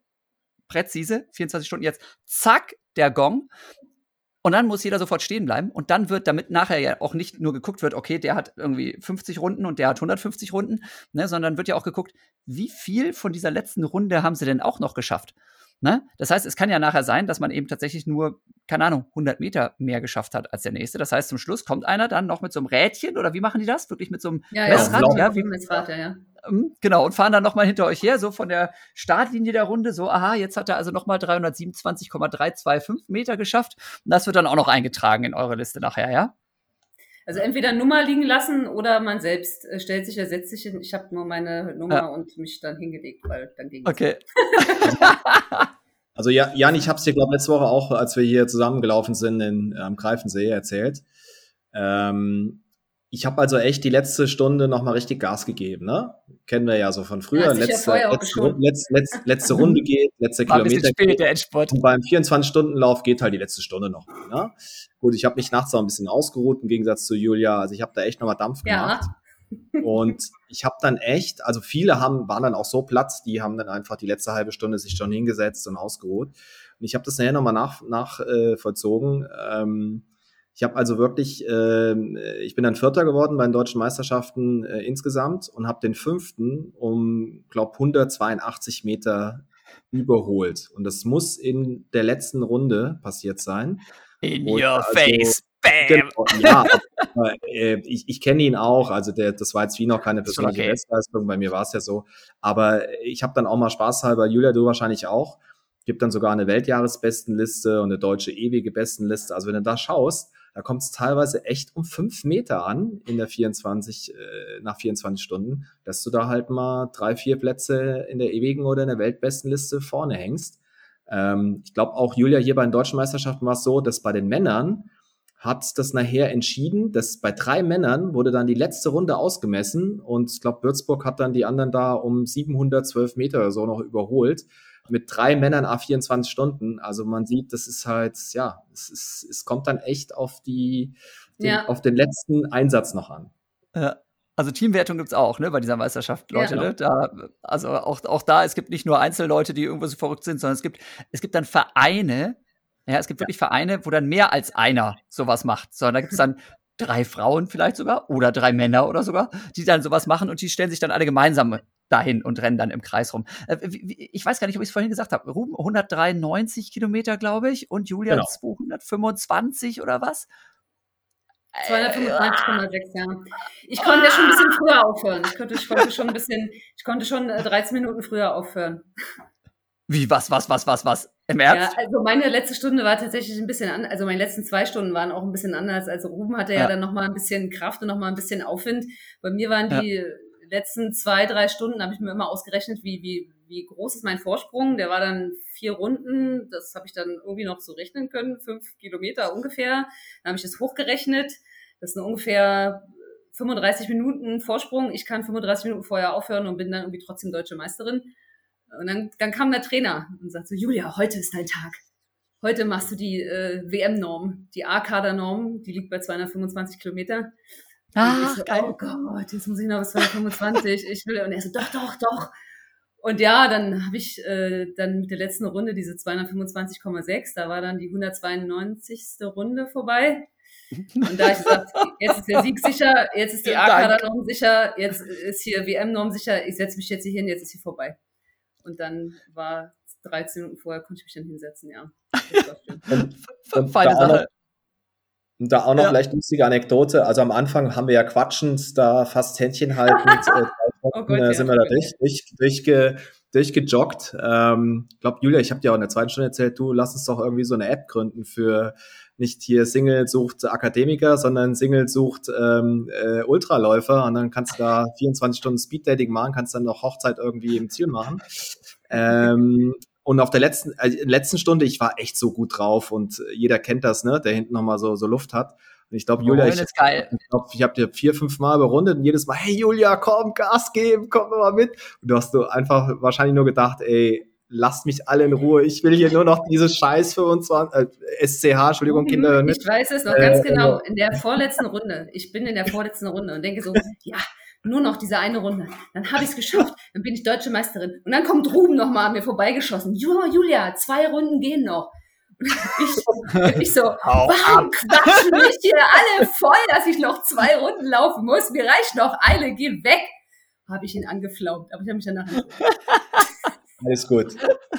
präzise, 24 Stunden jetzt, zack, der Gong und dann muss jeder sofort stehen bleiben. Und dann wird, damit nachher ja auch nicht nur geguckt wird, okay, der hat irgendwie 50 Runden und der hat 150 Runden, ne, sondern wird ja auch geguckt, wie viel von dieser letzten Runde haben sie denn auch noch geschafft? Ne? Das heißt, es kann ja nachher sein, dass man eben tatsächlich nur, keine Ahnung, 100 Meter mehr geschafft hat als der nächste. Das heißt, zum Schluss kommt einer dann noch mit so einem Rädchen oder wie machen die das? Wirklich mit so einem ja, Messrad? Ja, ja, wie, Messrad, ja, ja. Genau, und fahren dann nochmal hinter euch her, so von der Startlinie der Runde, so, aha, jetzt hat er also nochmal 327,325 Meter geschafft. Und das wird dann auch noch eingetragen in eure Liste nachher, ja? Also entweder Nummer liegen lassen oder man selbst äh, stellt sich, ersetzt sich. Ich habe nur meine Nummer ja. und mich dann hingelegt, weil dann ging Okay. also ja, Jan, ich habe es dir, glaube letzte Woche auch, als wir hier zusammengelaufen sind in, am Greifensee erzählt. Ähm, ich habe also echt die letzte Stunde nochmal richtig Gas gegeben, ne? Kennen wir ja so von früher. Ja, letzte, ja letzte, letzte, letzte, letzte, Runde geht, letzte War Kilometer. Ein spät, der Endspurt. Und beim 24-Stunden-Lauf geht halt die letzte Stunde noch. Ne? Gut, ich habe mich nachts auch ein bisschen ausgeruht im Gegensatz zu Julia. Also ich habe da echt nochmal Dampf gemacht. Und ich habe dann echt, also viele haben, waren dann auch so Platz, die haben dann einfach die letzte halbe Stunde sich schon hingesetzt und ausgeruht. Und ich habe das nachher nochmal nach, nach äh, vollzogen. Ähm, ich habe also wirklich, äh, ich bin dann Vierter geworden bei den deutschen Meisterschaften äh, insgesamt und habe den fünften um, glaube 182 Meter überholt. Und das muss in der letzten Runde passiert sein. In und your also, face. Bam. Genau, ja, aber, äh, ich, ich kenne ihn auch. Also der, das war jetzt wie noch keine persönliche okay. Bestleistung. Bei mir war es ja so. Aber ich habe dann auch mal spaßhalber, Julia, du wahrscheinlich auch, gibt dann sogar eine Weltjahresbestenliste und eine deutsche ewige Bestenliste. Also wenn du da schaust, da kommt es teilweise echt um fünf Meter an in der 24, äh, nach 24 Stunden, dass du da halt mal drei, vier Plätze in der ewigen oder in der Weltbestenliste vorne hängst. Ähm, ich glaube auch Julia hier bei den deutschen Meisterschaften war es so, dass bei den Männern hat das nachher entschieden, dass bei drei Männern wurde dann die letzte Runde ausgemessen und ich glaube, Würzburg hat dann die anderen da um 712 Meter oder so noch überholt mit drei Männern A24 Stunden. Also man sieht, das ist halt, ja, es, ist, es kommt dann echt auf die, den, ja. auf den letzten Einsatz noch an. Ja. Also Teamwertung gibt es auch, ne, bei dieser Meisterschaft, Leute. Ja. Ne? Da, also auch, auch da, es gibt nicht nur Einzelleute, die irgendwo so verrückt sind, sondern es gibt, es gibt dann Vereine, ja, es gibt wirklich Vereine, wo dann mehr als einer sowas macht. Sondern da gibt es dann drei Frauen vielleicht sogar oder drei Männer oder sogar, die dann sowas machen und die stellen sich dann alle gemeinsam dahin und rennen dann im Kreis rum. Äh, ich weiß gar nicht, ob ich es vorhin gesagt habe. Ruben 193 Kilometer, glaube ich, und Julia genau. 225 oder was? 225,6, ja. Ich konnte ja schon ein bisschen früher aufhören. Ich konnte, ich konnte schon ein bisschen, ich konnte schon 13 äh, Minuten früher aufhören. Wie, was, was, was, was, was? Im Ernst? Ja, also meine letzte Stunde war tatsächlich ein bisschen an, also meine letzten zwei Stunden waren auch ein bisschen anders. Also Ruben hatte ja, ja dann nochmal ein bisschen Kraft und nochmal ein bisschen Aufwind. Bei mir waren die ja letzten zwei, drei Stunden habe ich mir immer ausgerechnet, wie, wie, wie groß ist mein Vorsprung. Der war dann vier Runden. Das habe ich dann irgendwie noch so rechnen können, fünf Kilometer ungefähr. Dann habe ich das hochgerechnet. Das sind ungefähr 35 Minuten Vorsprung. Ich kann 35 Minuten vorher aufhören und bin dann irgendwie trotzdem deutsche Meisterin. Und dann, dann kam der Trainer und sagte, Julia, heute ist dein Tag. Heute machst du die äh, WM-Norm, die A-Kader-Norm, die liegt bei 225 Kilometer. Ah, so, oh Gott, jetzt muss ich noch bis 225. Ich will. Und er so, doch, doch, doch. Und ja, dann habe ich äh, dann mit der letzten Runde diese 225,6, da war dann die 192. Runde vorbei. Und da ich gesagt, jetzt ist der Sieg sicher, jetzt ist die A-Kader-Norm sicher, jetzt ist hier WM-Norm sicher, ich setze mich jetzt hier hin, jetzt ist sie vorbei. Und dann war 13 Minuten vorher, konnte ich mich dann hinsetzen, ja. Feine Sache. Und da auch noch ja. vielleicht lustige Anekdote. Also am Anfang haben wir ja quatschend da fast Händchen haltend, äh, oh Gott, äh, sind ja, wir da durch, durch, durchge, durchgejoggt. Ähm, ich glaube, Julia, ich habe dir auch in der zweiten Stunde erzählt, du lass uns doch irgendwie so eine App gründen für nicht hier Single sucht Akademiker, sondern Single sucht ähm, äh, Ultraläufer und dann kannst du da 24 Stunden Speeddating machen, kannst dann noch Hochzeit irgendwie im Ziel machen. Ähm, und auf der letzten, äh, letzten Stunde, ich war echt so gut drauf und jeder kennt das, ne, der hinten nochmal so, so Luft hat. Und ich glaube, Julia, ich, ich glaube, ich habe dir vier, fünf Mal überrundet und jedes Mal, hey Julia, komm, Gas geben, komm mal mit. Und du hast du einfach wahrscheinlich nur gedacht, ey, lasst mich alle in Ruhe. Ich will hier nur noch diese Scheiß 25, äh, SCH, Entschuldigung, Kinder. Mhm, ich weiß es noch ganz äh, genau. In der vorletzten Runde. Ich bin in der vorletzten Runde und denke so, ja, nur noch diese eine Runde. Dann habe ich es geschafft. Dann bin ich deutsche Meisterin. Und dann kommt Ruben noch mal an mir vorbeigeschossen. Julia, zwei Runden gehen noch. Ich, ich so, warum quatschen mich hier alle voll, dass ich noch zwei Runden laufen muss? Mir reicht noch eine, geh weg. Habe ich ihn angeflaumt, aber ich habe mich danach nicht Alles gut.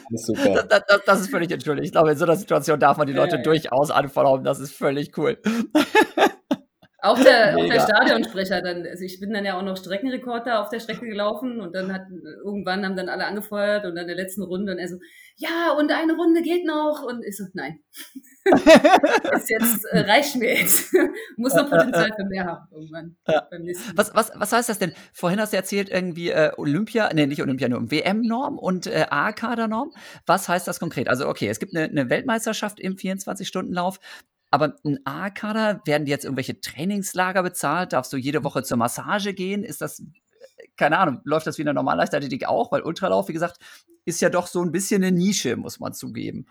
Alles super. Das, das, das, ist völlig entschuldigt. Ich glaube, in so einer Situation darf man die Leute durchaus anfordern. Das ist völlig cool. Auch der, auch der Stadionsprecher dann, also ich bin dann ja auch noch Streckenrekorder auf der Strecke gelaufen und dann hat irgendwann haben dann alle angefeuert und dann in der letzten Runde und er so, ja, und eine Runde geht noch und ich so, nein. ist jetzt, äh, reicht mir jetzt. Muss noch Potenzial für mehr haben irgendwann. Ja. Was, was, was heißt das denn? Vorhin hast du erzählt, irgendwie äh, Olympia, nee, nicht Olympia, nur WM-Norm und äh, A-Kader-Norm. Was heißt das konkret? Also, okay, es gibt eine, eine Weltmeisterschaft im 24-Stunden-Lauf aber ein A-Kader, werden jetzt irgendwelche Trainingslager bezahlt? Darfst du jede Woche zur Massage gehen? Ist das, keine Ahnung, läuft das wie in der Normalleichtathletik auch? Weil Ultralauf, wie gesagt, ist ja doch so ein bisschen eine Nische, muss man zugeben.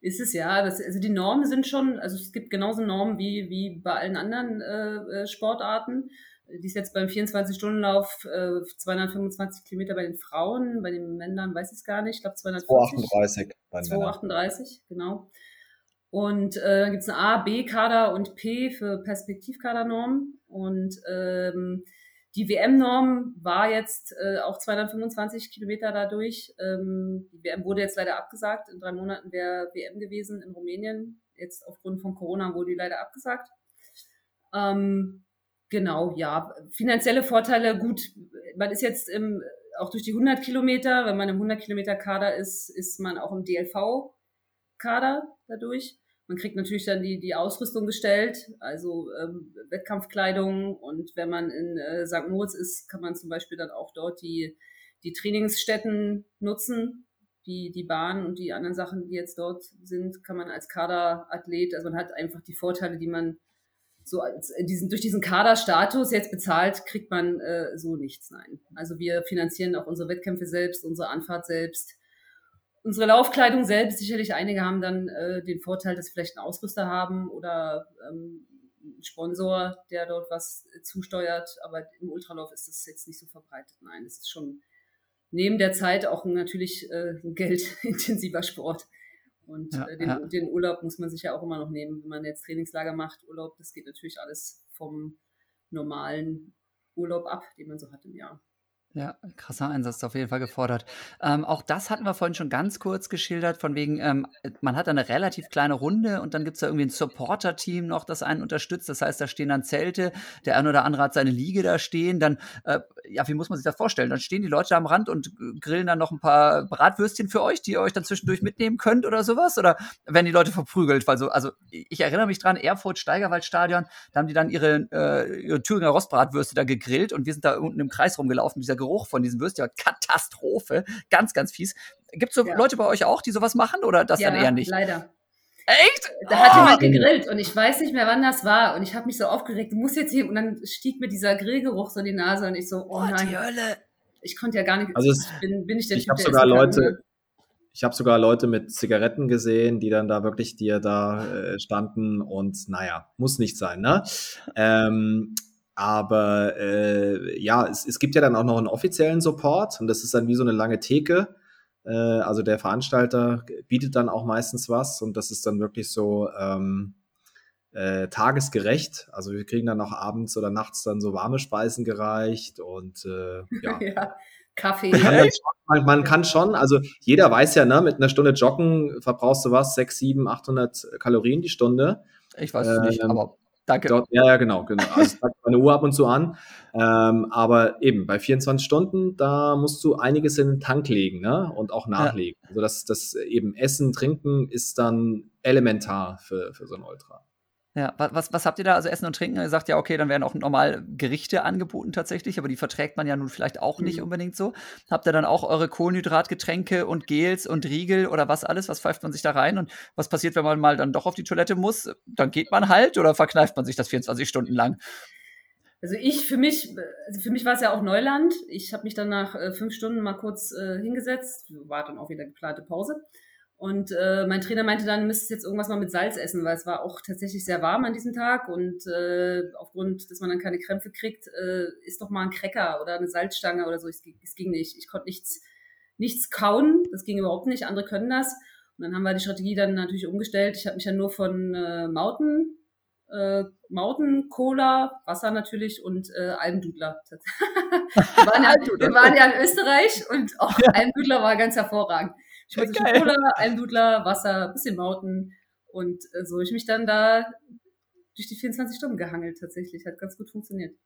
Ist es ja. Das, also die Normen sind schon, also es gibt genauso Normen wie, wie bei allen anderen äh, äh Sportarten. Die ist jetzt beim 24-Stunden-Lauf äh, 225 Kilometer bei den Frauen, bei den Männern weiß ich es gar nicht, ich glaube 238. 238, genau. Und äh, gibt es eine A, B-Kader und P für Perspektivkadernormen. Und ähm, die WM-Norm war jetzt äh, auch 225 Kilometer dadurch. Ähm, die WM wurde jetzt leider abgesagt. In drei Monaten wäre WM gewesen in Rumänien. Jetzt aufgrund von Corona wurde die leider abgesagt. Ähm, genau, ja. Finanzielle Vorteile, gut. Man ist jetzt im, auch durch die 100 Kilometer, wenn man im 100 Kilometer Kader ist, ist man auch im DLV Kader dadurch. Man kriegt natürlich dann die, die Ausrüstung gestellt, also ähm, Wettkampfkleidung. Und wenn man in äh, St. Moritz ist, kann man zum Beispiel dann auch dort die, die Trainingsstätten nutzen. Die, die Bahn und die anderen Sachen, die jetzt dort sind, kann man als Kaderathlet, also man hat einfach die Vorteile, die man so als diesen, durch diesen Kaderstatus jetzt bezahlt, kriegt man äh, so nichts. Nein. Also wir finanzieren auch unsere Wettkämpfe selbst, unsere Anfahrt selbst unsere Laufkleidung selbst, sicherlich einige haben dann äh, den Vorteil, dass vielleicht einen Ausrüster haben oder ähm, einen Sponsor, der dort was zusteuert. Aber im Ultralauf ist das jetzt nicht so verbreitet. Nein, es ist schon neben der Zeit auch natürlich äh, ein geldintensiver Sport. Und ja, äh, den, ja. den, Urlaub muss man sich ja auch immer noch nehmen, wenn man jetzt Trainingslager macht. Urlaub, das geht natürlich alles vom normalen Urlaub ab, den man so hat im Jahr. Ja, krasser Einsatz auf jeden Fall gefordert. Ähm, auch das hatten wir vorhin schon ganz kurz geschildert, von wegen, ähm, man hat eine relativ kleine Runde und dann gibt es da irgendwie ein Supporter-Team noch, das einen unterstützt. Das heißt, da stehen dann Zelte, der eine oder andere hat seine Liege da stehen. Dann, äh, ja, wie muss man sich das vorstellen? Dann stehen die Leute am Rand und grillen dann noch ein paar Bratwürstchen für euch, die ihr euch dann zwischendurch mitnehmen könnt oder sowas? Oder werden die Leute verprügelt? Weil so, also ich erinnere mich dran, Erfurt, Steigerwaldstadion, da haben die dann ihre, äh, ihre Thüringer Rostbratwürste da gegrillt und wir sind da unten im Kreis rumgelaufen, dieser Geruch von diesen Würstchen, Katastrophe, ganz, ganz fies. Gibt es so ja. Leute bei euch auch, die sowas machen oder das ja, dann eher nicht? leider. Echt? Da hat jemand oh. gegrillt und ich weiß nicht mehr, wann das war. Und ich habe mich so aufgeregt, du musst jetzt hier. Und dann stieg mir dieser Grillgeruch so in die Nase und ich so, oh, oh nein. Die Hölle. Ich konnte ja gar nicht. Also es, bin, bin ich der Ich habe sogar Leute. Kann, ich habe sogar Leute mit Zigaretten gesehen, die dann da wirklich dir da äh, standen und naja, muss nicht sein, ne? Ähm, aber äh, ja, es, es gibt ja dann auch noch einen offiziellen Support und das ist dann wie so eine lange Theke. Äh, also der Veranstalter bietet dann auch meistens was und das ist dann wirklich so ähm, äh, tagesgerecht. Also wir kriegen dann auch abends oder nachts dann so warme Speisen gereicht und äh, ja. ja. Kaffee. Man kann, schon, man kann, schon, also jeder weiß ja, ne, mit einer Stunde Joggen verbrauchst du was, 6, 7, 800 Kalorien die Stunde. Ich weiß es ähm, nicht, aber Danke. Dort, ja, ja, genau, genau. Also zeigt meine Uhr ab und zu an. Ähm, aber eben, bei 24 Stunden, da musst du einiges in den Tank legen, ne? Und auch nachlegen. Ja. Also das, das eben Essen, Trinken ist dann elementar für, für so ein Ultra. Ja, was, was habt ihr da? Also Essen und Trinken, ihr sagt ja, okay, dann werden auch normal Gerichte angeboten tatsächlich, aber die verträgt man ja nun vielleicht auch nicht mhm. unbedingt so. Habt ihr dann auch eure Kohlenhydratgetränke und Gels und Riegel oder was alles? Was pfeift man sich da rein? Und was passiert, wenn man mal dann doch auf die Toilette muss? Dann geht man halt oder verkneift man sich das 24 Stunden lang? Also ich für mich, also für mich war es ja auch Neuland. Ich habe mich dann nach äh, fünf Stunden mal kurz äh, hingesetzt, war dann auch wieder geplante Pause und äh, mein Trainer meinte dann, müsstest jetzt irgendwas mal mit Salz essen, weil es war auch tatsächlich sehr warm an diesem Tag und äh, aufgrund, dass man dann keine Krämpfe kriegt, äh, ist doch mal ein Cracker oder eine Salzstange oder so. Es, es ging nicht. Ich konnte nichts, nichts kauen. Das ging überhaupt nicht. Andere können das. Und dann haben wir die Strategie dann natürlich umgestellt. Ich habe mich ja nur von äh, Mauten, äh, Mauten, Cola, Wasser natürlich und äh, Almdudler. wir, waren ja, wir waren ja in Österreich und auch ja. Almdudler war ganz hervorragend. Ich wollte ja, Cola, Almdudler, Wasser, bisschen Mauten und äh, so ich mich dann da durch die 24 Stunden gehangelt tatsächlich. Hat ganz gut funktioniert.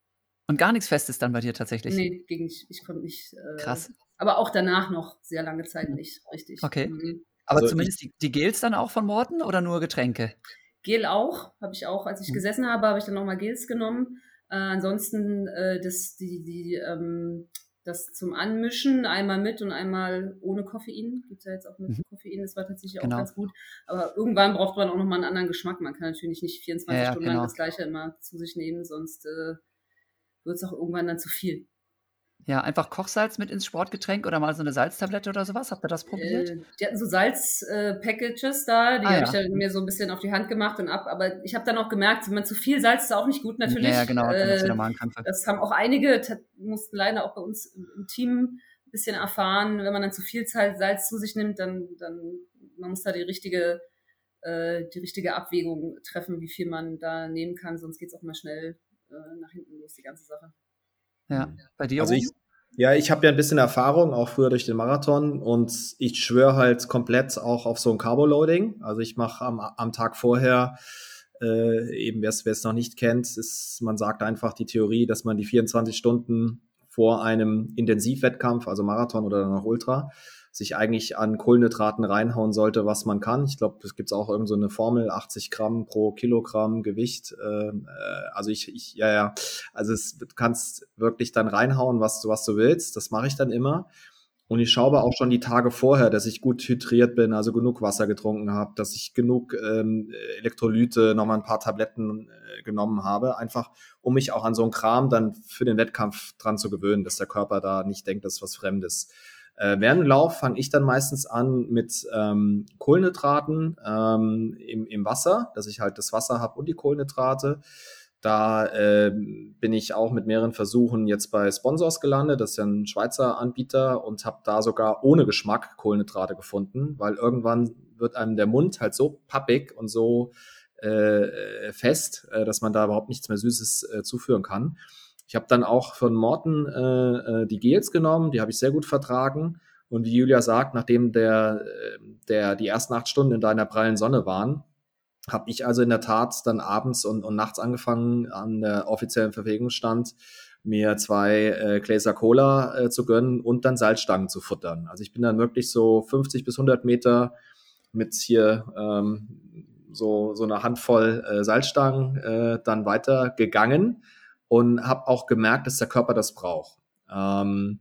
Und gar nichts Festes dann bei dir tatsächlich? Nee, ging nicht. Ich konnte nicht. Äh, Krass. Aber auch danach noch sehr lange Zeit nicht, richtig. Okay. Mhm. Aber also zumindest die, die Gels dann auch von Morten oder nur Getränke? Gel auch, habe ich auch. Als ich mhm. gesessen habe, habe ich dann nochmal Gels genommen. Äh, ansonsten äh, das, die, die, ähm, das zum Anmischen, einmal mit und einmal ohne Koffein. Gibt es ja jetzt auch mit mhm. Koffein, das war tatsächlich genau. auch ganz gut. Aber irgendwann braucht man auch nochmal einen anderen Geschmack. Man kann natürlich nicht 24 ja, Stunden genau. lang das gleiche immer zu sich nehmen, sonst äh, wird es auch irgendwann dann zu viel. Ja, einfach Kochsalz mit ins Sportgetränk oder mal so eine Salztablette oder sowas. Habt ihr das probiert? Äh, die hatten so Salz-Packages äh, da, die ah, habe ja. ich dann mir so ein bisschen auf die Hand gemacht und ab. Aber ich habe dann auch gemerkt, wenn man zu viel Salz ist auch nicht gut natürlich. Ja, genau. Äh, das haben auch einige, mussten leider auch bei uns im Team ein bisschen erfahren. Wenn man dann zu viel Salz zu sich nimmt, dann, dann man muss da die richtige, äh, die richtige Abwägung treffen, wie viel man da nehmen kann. Sonst geht es auch mal schnell äh, nach hinten los, die ganze Sache. Ja, bei dir also ich, ja, ich habe ja ein bisschen Erfahrung, auch früher durch den Marathon und ich schwöre halt komplett auch auf so ein Carbo-Loading. Also ich mache am, am Tag vorher, äh, eben wer es noch nicht kennt, ist, man sagt einfach die Theorie, dass man die 24 Stunden vor einem Intensivwettkampf, also Marathon oder dann auch Ultra, sich eigentlich an Kohlenhydraten reinhauen sollte, was man kann. Ich glaube, es gibt auch irgend so eine Formel, 80 Gramm pro Kilogramm Gewicht. Ähm, äh, also ich, ich, ja, ja, also es, du kannst wirklich dann reinhauen, was du, was du willst. Das mache ich dann immer. Und ich schaue aber auch schon die Tage vorher, dass ich gut hydriert bin, also genug Wasser getrunken habe, dass ich genug ähm, Elektrolyte, nochmal ein paar Tabletten äh, genommen habe, einfach um mich auch an so einen Kram dann für den Wettkampf dran zu gewöhnen, dass der Körper da nicht denkt, das ist was Fremdes. Äh, während dem Lauf fange ich dann meistens an mit ähm, Kohlenhydraten ähm, im, im Wasser, dass ich halt das Wasser habe und die Kohlenhydrate. Da äh, bin ich auch mit mehreren Versuchen jetzt bei Sponsors gelandet. Das ist ja ein Schweizer Anbieter und habe da sogar ohne Geschmack Kohlenhydrate gefunden, weil irgendwann wird einem der Mund halt so pappig und so äh, fest, äh, dass man da überhaupt nichts mehr Süßes äh, zuführen kann. Ich habe dann auch von Morten äh, äh, die Gels genommen, die habe ich sehr gut vertragen. Und wie Julia sagt, nachdem der, äh, der die ersten acht Stunden in deiner prallen Sonne waren, habe ich also in der Tat dann abends und, und nachts angefangen, an der offiziellen Verpflegungsstand mir zwei äh, Gläser Cola äh, zu gönnen und dann Salzstangen zu futtern. Also ich bin dann wirklich so 50 bis 100 Meter mit hier ähm, so, so eine Handvoll äh, Salzstangen äh, dann weiter gegangen und habe auch gemerkt, dass der Körper das braucht. Ähm,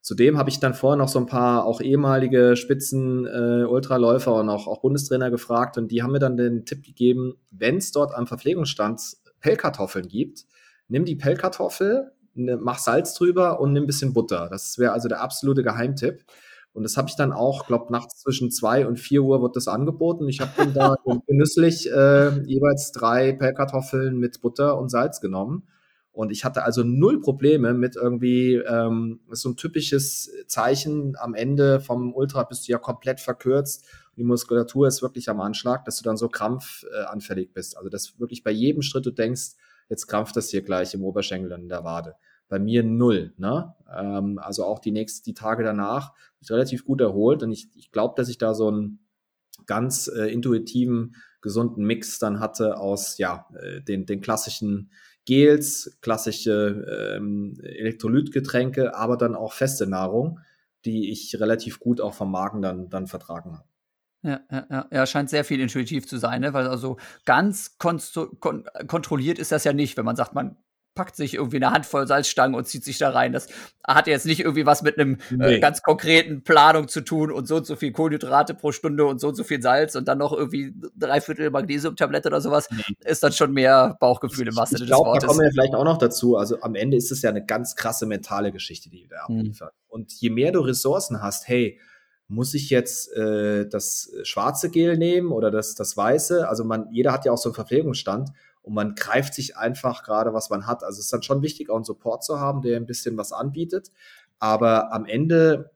zudem habe ich dann vorher noch so ein paar auch ehemalige Spitzen äh, und auch, auch Bundestrainer gefragt und die haben mir dann den Tipp gegeben, wenn es dort am Verpflegungsstand Pellkartoffeln gibt, nimm die Pellkartoffel, ne, mach Salz drüber und nimm ein bisschen Butter. Das wäre also der absolute Geheimtipp. Und das habe ich dann auch, glaube nachts zwischen zwei und vier Uhr wird das angeboten. Ich habe dann da genüsslich äh, jeweils drei Pellkartoffeln mit Butter und Salz genommen und ich hatte also null Probleme mit irgendwie ähm, so ein typisches Zeichen am Ende vom Ultra bist du ja komplett verkürzt. Die Muskulatur ist wirklich am Anschlag, dass du dann so krampfanfällig bist. Also dass wirklich bei jedem Schritt du denkst, jetzt krampft das hier gleich im Oberschenkel und in der Wade. Bei mir null. Ne? Ähm, also auch die nächsten, die Tage danach ich relativ gut erholt und ich, ich glaube, dass ich da so einen ganz äh, intuitiven, gesunden Mix dann hatte aus ja äh, den, den klassischen Gels, klassische ähm, Elektrolytgetränke, aber dann auch feste Nahrung, die ich relativ gut auch vom Magen dann, dann vertragen habe. Ja, ja, ja, scheint sehr viel intuitiv zu sein, ne? weil also ganz kon kontrolliert ist das ja nicht, wenn man sagt, man packt sich irgendwie eine Handvoll Salzstangen und zieht sich da rein. Das hat jetzt nicht irgendwie was mit einem äh, nee. äh, ganz konkreten Planung zu tun und so und so viel Kohlenhydrate pro Stunde und so und so viel Salz und dann noch irgendwie drei Viertel Magnesiumtablette oder sowas. Nee. Ist dann schon mehr Bauchgefühl im Wasser des glaub, Wortes. Da kommen wir vielleicht auch noch dazu. Also am Ende ist es ja eine ganz krasse mentale Geschichte, die wir hm. abliefern. Mhm. Und je mehr du Ressourcen hast, hey, muss ich jetzt äh, das schwarze Gel nehmen oder das, das weiße? Also man, jeder hat ja auch so einen Verpflegungsstand und man greift sich einfach gerade, was man hat. Also es ist dann schon wichtig, auch einen Support zu haben, der ein bisschen was anbietet. Aber am Ende,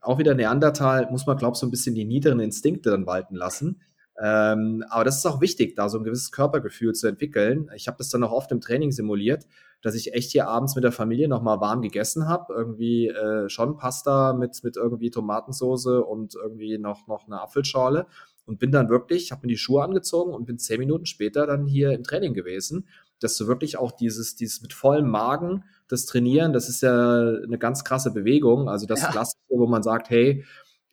auch wieder Neandertal, muss man, glaube ich, so ein bisschen die niederen Instinkte dann walten lassen. Ähm, aber das ist auch wichtig, da so ein gewisses Körpergefühl zu entwickeln. Ich habe das dann auch oft im Training simuliert, dass ich echt hier abends mit der Familie nochmal warm gegessen habe. Irgendwie äh, schon Pasta mit, mit irgendwie Tomatensoße und irgendwie noch, noch eine Apfelschorle und bin dann wirklich, habe mir die Schuhe angezogen und bin zehn Minuten später dann hier im Training gewesen, dass du wirklich auch dieses, dieses mit vollem Magen, das Trainieren, das ist ja eine ganz krasse Bewegung. Also das ja. Klassische, wo man sagt, hey,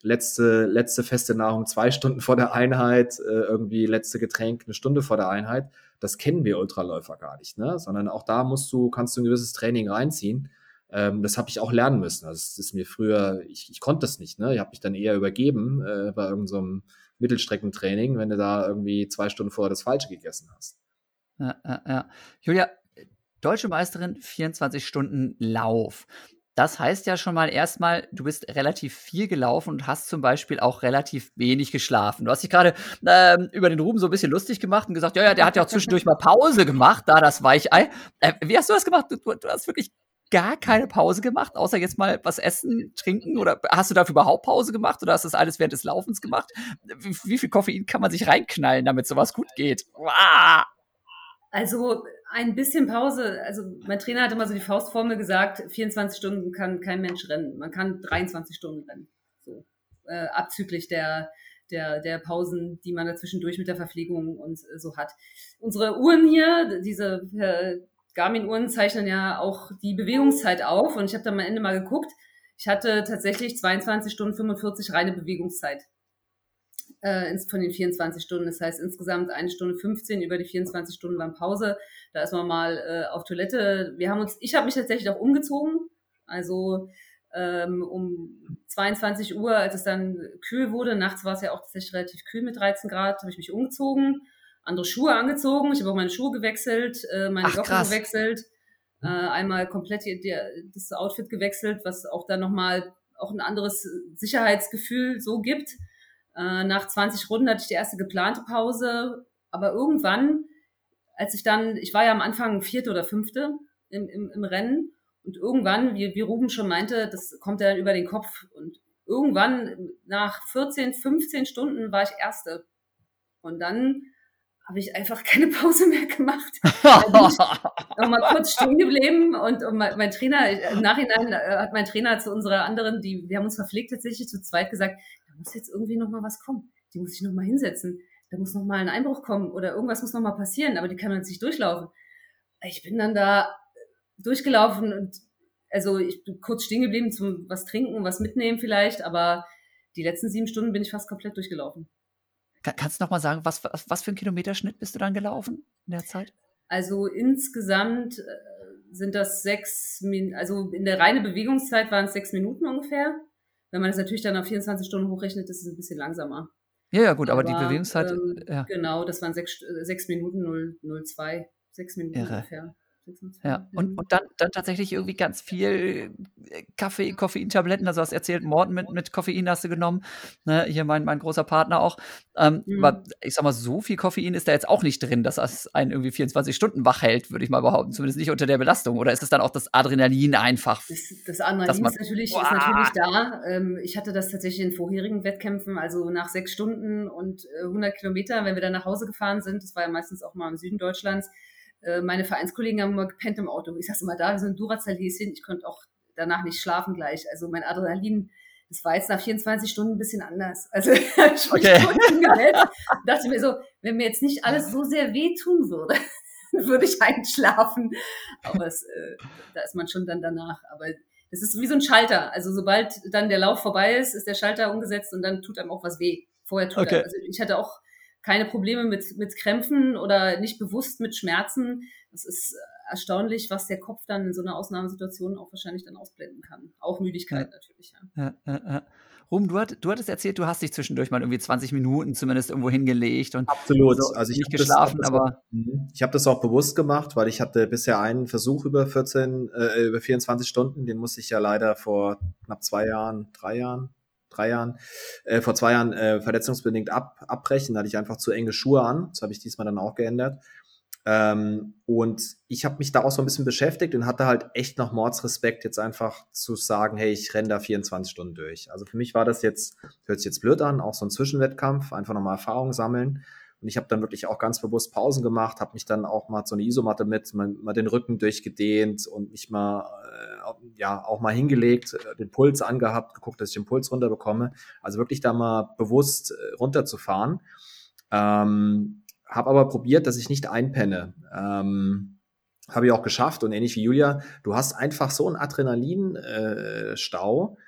letzte, letzte feste Nahrung zwei Stunden vor der Einheit, äh, irgendwie letzte Getränk eine Stunde vor der Einheit. Das kennen wir Ultraläufer gar nicht, ne? Sondern auch da musst du, kannst du ein gewisses Training reinziehen. Ähm, das habe ich auch lernen müssen. Also es ist mir früher, ich, ich konnte das nicht. Ne? Ich habe mich dann eher übergeben äh, bei irgendeinem so Mittelstreckentraining, wenn du da irgendwie zwei Stunden vorher das Falsche gegessen hast. Ja, ja, ja. Julia, deutsche Meisterin, 24 Stunden Lauf. Das heißt ja schon mal erstmal, du bist relativ viel gelaufen und hast zum Beispiel auch relativ wenig geschlafen. Du hast dich gerade ähm, über den Ruben so ein bisschen lustig gemacht und gesagt, ja, ja, der hat ja auch zwischendurch mal Pause gemacht, da das Weichei. Äh, wie hast du das gemacht? Du, du, hast wirklich gar keine Pause gemacht, außer jetzt mal was essen, trinken? Oder hast du dafür überhaupt Pause gemacht oder hast du das alles während des Laufens gemacht? Wie, wie viel Koffein kann man sich reinknallen, damit sowas gut geht? Wow. Also ein bisschen Pause. Also mein Trainer hat immer so die Faustformel gesagt, 24 Stunden kann kein Mensch rennen. Man kann 23 Stunden rennen. So. Äh, abzüglich der, der, der Pausen, die man dazwischendurch mit der Verpflegung und so hat. Unsere Uhren hier, diese äh, Garmin-Uhren zeichnen ja auch die Bewegungszeit auf und ich habe da am Ende mal geguckt. Ich hatte tatsächlich 22 Stunden 45 reine Bewegungszeit äh, von den 24 Stunden. Das heißt insgesamt eine Stunde 15 über die 24 Stunden waren Pause. Da ist man mal äh, auf Toilette. Wir haben uns, ich habe mich tatsächlich auch umgezogen. Also ähm, um 22 Uhr, als es dann kühl wurde, nachts war es ja auch tatsächlich relativ kühl mit 13 Grad, habe ich mich umgezogen, andere Schuhe angezogen. Ich habe auch meine Schuhe gewechselt, äh, meine Ach, Socken gewechselt. Äh, einmal komplett die, die, das Outfit gewechselt, was auch dann nochmal auch ein anderes Sicherheitsgefühl so gibt. Äh, nach 20 Runden hatte ich die erste geplante Pause, aber irgendwann, als ich dann, ich war ja am Anfang vierte oder fünfte im, im, im Rennen und irgendwann, wie, wie Ruben schon meinte, das kommt ja dann über den Kopf und irgendwann nach 14, 15 Stunden war ich erste und dann habe ich einfach keine Pause mehr gemacht. noch mal kurz stehen geblieben und, und mein, mein, Trainer, im Nachhinein äh, hat mein Trainer zu unserer anderen, die, wir haben uns verpflegt tatsächlich zu zweit gesagt, muss jetzt irgendwie noch mal was kommen. Die muss ich noch mal hinsetzen. Da muss noch mal ein Einbruch kommen oder irgendwas muss noch mal passieren, aber die kann man jetzt nicht durchlaufen. Ich bin dann da durchgelaufen und also ich bin kurz stehen geblieben zum was trinken, was mitnehmen vielleicht, aber die letzten sieben Stunden bin ich fast komplett durchgelaufen. Kannst du noch mal sagen, was, was, für ein Kilometerschnitt bist du dann gelaufen in der Zeit? Also insgesamt äh, sind das sechs, also in der reinen Bewegungszeit waren es sechs Minuten ungefähr. Wenn man das natürlich dann auf 24 Stunden hochrechnet, ist es ein bisschen langsamer. Ja, ja, gut, aber, aber die Bewegungszeit. Ähm, ja. Genau, das waren sechs, äh, sechs Minuten 0, 02. Sechs Minuten Irre. ungefähr. Ja, und, und dann, dann tatsächlich irgendwie ganz viel äh, Kaffee, Koffeintabletten, also hast erzählt, Morten mit, mit Koffein hast du genommen, ne? hier mein, mein großer Partner auch. Ähm, mhm. Aber ich sag mal, so viel Koffein ist da jetzt auch nicht drin, dass das einen irgendwie 24 Stunden wach hält, würde ich mal behaupten, zumindest nicht unter der Belastung. Oder ist es dann auch das Adrenalin einfach? Das, das Adrenalin man, ist, natürlich, ist natürlich da. Ähm, ich hatte das tatsächlich in vorherigen Wettkämpfen, also nach sechs Stunden und 100 äh, Kilometer, wenn wir dann nach Hause gefahren sind, das war ja meistens auch mal im Süden Deutschlands, äh, meine Vereinskollegen haben immer gepennt im Auto. Ich sag's immer da, wir sind Duracell-Häschen. Ich konnte auch danach nicht schlafen gleich. Also mein Adrenalin, das war jetzt nach 24 Stunden ein bisschen anders. Also ich okay. dachte mir so, wenn mir jetzt nicht alles so sehr wehtun würde, würde ich einschlafen. Aber es, äh, da ist man schon dann danach. Aber das ist wie so ein Schalter. Also sobald dann der Lauf vorbei ist, ist der Schalter umgesetzt und dann tut einem auch was weh. Vorher tut okay. er. Also ich hatte auch keine Probleme mit, mit Krämpfen oder nicht bewusst mit Schmerzen. Das ist erstaunlich, was der Kopf dann in so einer Ausnahmesituation auch wahrscheinlich dann ausblenden kann. Auch Müdigkeit ja. natürlich, ja. ja, ja Ruben, du, hat, du hattest erzählt, du hast dich zwischendurch mal irgendwie 20 Minuten zumindest irgendwo hingelegt und absolut. So, also ich nicht geschlafen, das, aber mhm. ich habe das auch bewusst gemacht, weil ich hatte bisher einen Versuch über 14, äh, über 24 Stunden, den musste ich ja leider vor knapp zwei Jahren, drei Jahren, drei Jahren, äh, vor zwei Jahren äh, verletzungsbedingt ab, abbrechen. Da hatte ich einfach zu enge Schuhe an. Das habe ich diesmal dann auch geändert. Ähm, und ich habe mich da auch so ein bisschen beschäftigt und hatte halt echt noch Mordsrespekt, jetzt einfach zu sagen, hey, ich renne da 24 Stunden durch. Also für mich war das jetzt, hört sich jetzt blöd an, auch so ein Zwischenwettkampf, einfach nochmal Erfahrung sammeln. Und ich habe dann wirklich auch ganz bewusst Pausen gemacht, habe mich dann auch mal so eine Isomatte mit, mal, mal den Rücken durchgedehnt und mich mal, äh, ja, auch mal hingelegt, äh, den Puls angehabt, geguckt, dass ich den Puls runterbekomme. Also wirklich da mal bewusst äh, runterzufahren. Ähm, habe aber probiert, dass ich nicht einpenne. Ähm, habe ich auch geschafft und ähnlich wie Julia, du hast einfach so einen Adrenalinstau äh,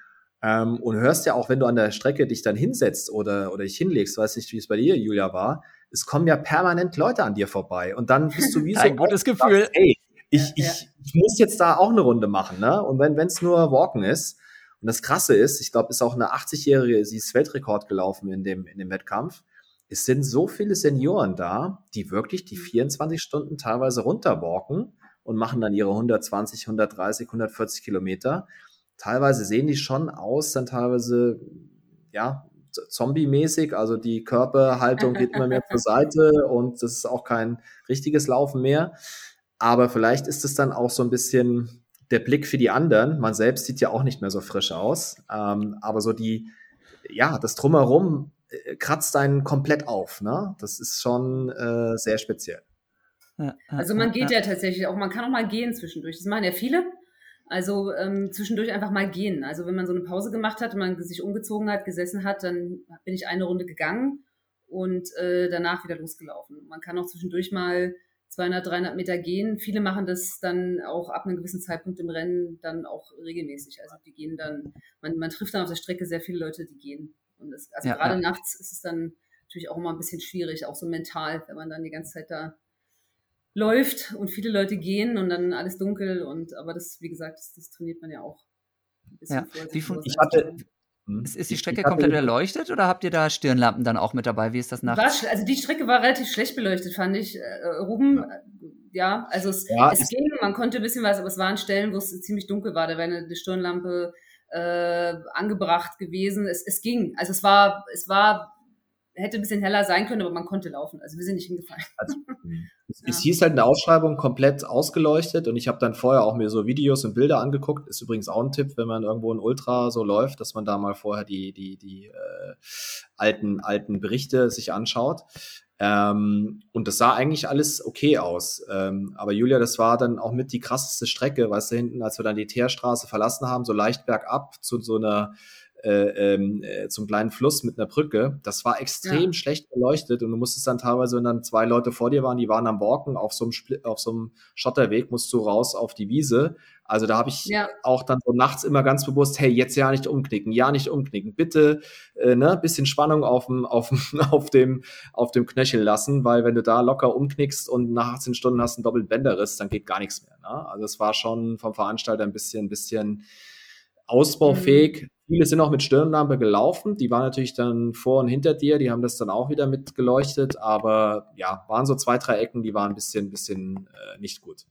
ähm, und hörst ja auch, wenn du an der Strecke dich dann hinsetzt oder, oder dich hinlegst, weiß nicht, wie es bei dir, Julia, war, es kommen ja permanent Leute an dir vorbei und dann bist du wie so ein gutes Gefühl. Sagst, hey, ich, ja, ich, ich muss jetzt da auch eine Runde machen, ne? Und wenn es nur Walken ist, und das Krasse ist, ich glaube, ist auch eine 80-Jährige, sie ist Weltrekord gelaufen in dem, in dem Wettkampf. Es sind so viele Senioren da, die wirklich die 24 mhm. Stunden teilweise runterwalken und machen dann ihre 120, 130, 140 Kilometer. Teilweise sehen die schon aus, dann teilweise, ja, zombie-mäßig, also die Körperhaltung geht immer mehr zur Seite und das ist auch kein richtiges Laufen mehr. Aber vielleicht ist es dann auch so ein bisschen der Blick für die anderen. Man selbst sieht ja auch nicht mehr so frisch aus. Ähm, aber so die, ja, das Drumherum äh, kratzt einen komplett auf. Ne? Das ist schon äh, sehr speziell. Also man geht ja tatsächlich auch, man kann auch mal gehen zwischendurch. Das machen ja viele. Also ähm, zwischendurch einfach mal gehen. Also wenn man so eine Pause gemacht hat man sich umgezogen hat, gesessen hat, dann bin ich eine Runde gegangen und äh, danach wieder losgelaufen. Man kann auch zwischendurch mal 200, 300 Meter gehen. Viele machen das dann auch ab einem gewissen Zeitpunkt im Rennen dann auch regelmäßig. Also die gehen dann, man, man trifft dann auf der Strecke sehr viele Leute, die gehen. Und das, also ja, gerade ja. nachts ist es dann natürlich auch immer ein bisschen schwierig, auch so mental, wenn man dann die ganze Zeit da läuft und viele Leute gehen und dann alles dunkel und aber das, wie gesagt, das, das trainiert man ja auch. Ja. Wie von, ich hatte, hm? ist, ist, die Strecke komplett erleuchtet oder habt ihr da Stirnlampen dann auch mit dabei? Wie ist das nachts? War, also die Strecke war relativ schlecht beleuchtet, fand ich. Äh, Ruben, ja. ja, also es, ja, es ging, man konnte ein bisschen was, aber es waren Stellen, wo es ziemlich dunkel war. Da wäre eine, eine Stirnlampe äh, angebracht gewesen. Es, es ging. Also es war, es war hätte ein bisschen heller sein können, aber man konnte laufen. Also wir sind nicht hingefallen. Also, es, ja. es, hieß halt in der Ausschreibung komplett ausgeleuchtet und ich habe dann vorher auch mir so Videos und Bilder angeguckt. Ist übrigens auch ein Tipp, wenn man irgendwo in Ultra so läuft, dass man da mal vorher die, die, die äh, alten, alten Berichte sich anschaut. Ähm, und das sah eigentlich alles okay aus. Ähm, aber Julia, das war dann auch mit die krasseste Strecke, weißt du, hinten, als wir dann die Teerstraße verlassen haben, so leicht bergab zu so einer äh, ähm, äh, zum kleinen Fluss mit einer Brücke. Das war extrem ja. schlecht beleuchtet und du musstest dann teilweise, wenn dann zwei Leute vor dir waren, die waren am Walken auf so einem, Spl auf so einem Schotterweg, musst du raus auf die Wiese. Also da habe ich ja. auch dann so nachts immer ganz bewusst, hey, jetzt ja nicht umknicken, ja nicht umknicken, bitte, äh, ne, bisschen Spannung auf dem, auf dem, auf dem, auf dem Knöchel lassen, weil wenn du da locker umknickst und nach 18 Stunden hast einen doppelten Bänderriss, dann geht gar nichts mehr. Ne? Also es war schon vom Veranstalter ein bisschen, ein bisschen ausbaufähig. Mhm. Viele sind auch mit Stirnlampe gelaufen. Die waren natürlich dann vor und hinter dir. Die haben das dann auch wieder mit geleuchtet. Aber ja, waren so zwei, drei Ecken, die waren ein bisschen, bisschen äh, nicht gut.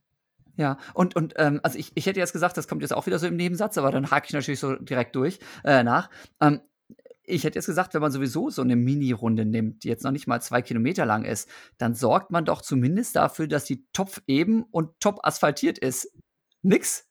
Ja, und, und ähm, also ich, ich hätte jetzt gesagt, das kommt jetzt auch wieder so im Nebensatz, aber dann hake ich natürlich so direkt durch äh, nach. Ähm, ich hätte jetzt gesagt, wenn man sowieso so eine Mini-Runde nimmt, die jetzt noch nicht mal zwei Kilometer lang ist, dann sorgt man doch zumindest dafür, dass die Topf eben und top asphaltiert ist. Nix?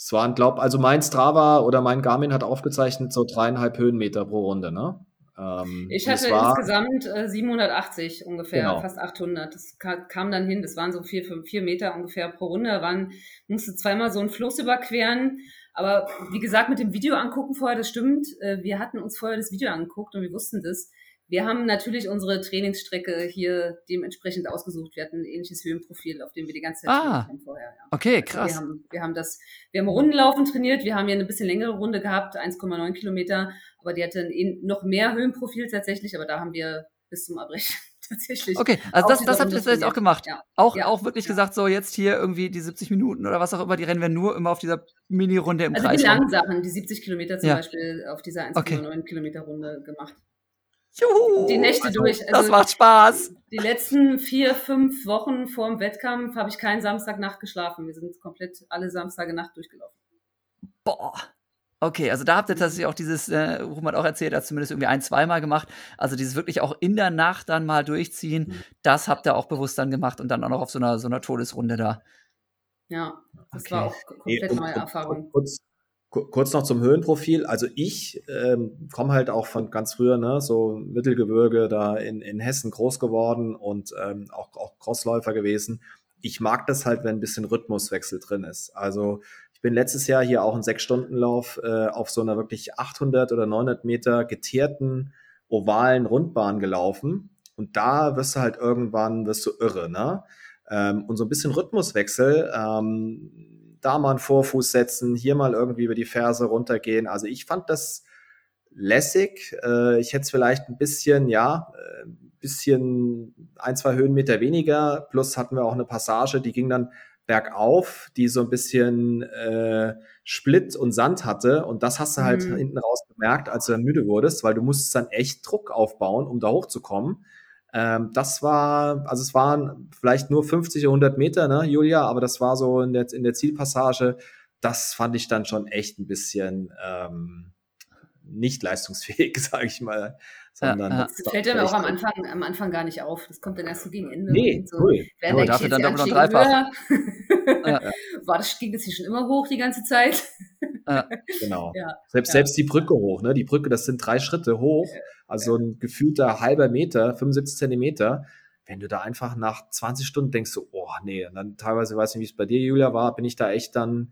Es waren, glaub, also mein Strava oder mein Garmin hat aufgezeichnet so dreieinhalb Höhenmeter pro Runde, ne? Ähm, ich hatte war, insgesamt äh, 780 ungefähr, genau. fast 800. Das kam, kam, dann hin, das waren so vier, fünf, vier Meter ungefähr pro Runde. Waren, musste zweimal so einen Fluss überqueren. Aber wie gesagt, mit dem Video angucken vorher, das stimmt. Äh, wir hatten uns vorher das Video angeguckt und wir wussten das. Wir haben natürlich unsere Trainingsstrecke hier dementsprechend ausgesucht. Wir hatten ein ähnliches Höhenprofil, auf dem wir die ganze Zeit ah, trainiert haben vorher. Ja. Okay, also krass. wir, haben, wir haben das, wir haben Rundenlaufen trainiert. Wir haben hier eine bisschen längere Runde gehabt, 1,9 Kilometer, aber die hatte ein, noch mehr Höhenprofil tatsächlich. Aber da haben wir bis zum Abbrechen tatsächlich. Okay, also das, das habt ihr jetzt auch gemacht. Ja. Auch, ja. auch wirklich ja. gesagt, so jetzt hier irgendwie die 70 Minuten oder was auch immer, die rennen wir nur immer auf dieser Mini-Runde im also Kreis. Also die langen Sachen, die 70 Kilometer zum Beispiel auf dieser 1,9 okay. Kilometer Runde gemacht. Juhu, die Nächte durch. Also das macht Spaß. Die letzten vier, fünf Wochen vor dem Wettkampf habe ich keinen Samstagnacht geschlafen. Wir sind komplett alle Samstage Nacht durchgelaufen. Boah. Okay, also da habt ihr tatsächlich auch dieses, äh, Ruhm hat auch erzählt, hat zumindest irgendwie ein, zweimal gemacht. Also dieses wirklich auch in der Nacht dann mal durchziehen, mhm. das habt ihr auch bewusst dann gemacht und dann auch noch auf so einer, so einer Todesrunde da. Ja, das okay. war auch komplett neue Erfahrung. Kurz, Kurz noch zum Höhenprofil. Also ich ähm, komme halt auch von ganz früher, ne, so Mittelgebirge da in, in Hessen groß geworden und ähm, auch, auch Crossläufer gewesen. Ich mag das halt, wenn ein bisschen Rhythmuswechsel drin ist. Also ich bin letztes Jahr hier auch einen Sechs-Stunden-Lauf äh, auf so einer wirklich 800 oder 900 Meter geteerten ovalen Rundbahn gelaufen. Und da wirst du halt irgendwann, wirst du irre, ne? Ähm, und so ein bisschen Rhythmuswechsel, ähm, da mal einen Vorfuß setzen, hier mal irgendwie über die Ferse runtergehen. Also ich fand das lässig. Äh, ich hätte es vielleicht ein bisschen, ja, ein äh, bisschen ein, zwei Höhenmeter weniger. Plus hatten wir auch eine Passage, die ging dann bergauf, die so ein bisschen äh, Split und Sand hatte. Und das hast du halt Mhm. hinten raus gemerkt, als du dann müde wurdest, weil du musstest dann echt Druck aufbauen, um da hochzukommen. Ähm, das war, also es waren vielleicht nur 50 oder 100 Meter, ne, Julia, aber das war so in der, in der Zielpassage. Das fand ich dann schon echt ein bisschen ähm, nicht leistungsfähig, sage ich mal. Sondern ja. das fällt dann auch am Anfang, am Anfang gar nicht auf. Das kommt dann erst so gegen Ende. Nee, und so. null. Während der dafür dann doppelt und GC-Anstieg Ja. war das, ging das hier schon immer hoch die ganze Zeit. Genau. Ja, Selbst, ja. selbst die Brücke hoch, ne? Die Brücke, das sind drei Schritte hoch, also ein gefühlter halber Meter, 75 Zentimeter. Wenn du da einfach nach 20 Stunden denkst, so, oh nee, und dann teilweise, weiß nicht, wie es bei dir, Julia, war, bin ich da echt dann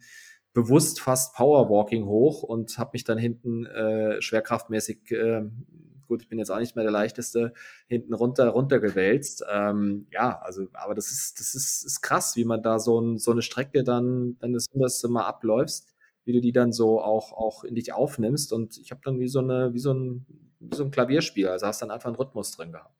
bewusst fast Powerwalking hoch und habe mich dann hinten äh, schwerkraftmäßig, äh, gut, ich bin jetzt auch nicht mehr der leichteste, hinten runter runtergewälzt. Ähm, ja, also, aber das ist, das ist, ist krass, wie man da so, ein, so eine Strecke dann, wenn du das hundertste Mal abläufst, wie du die dann so auch, auch in dich aufnimmst. Und ich habe dann wie so eine, wie so ein, wie so ein Klavierspiel, also hast dann einfach einen Rhythmus drin gehabt.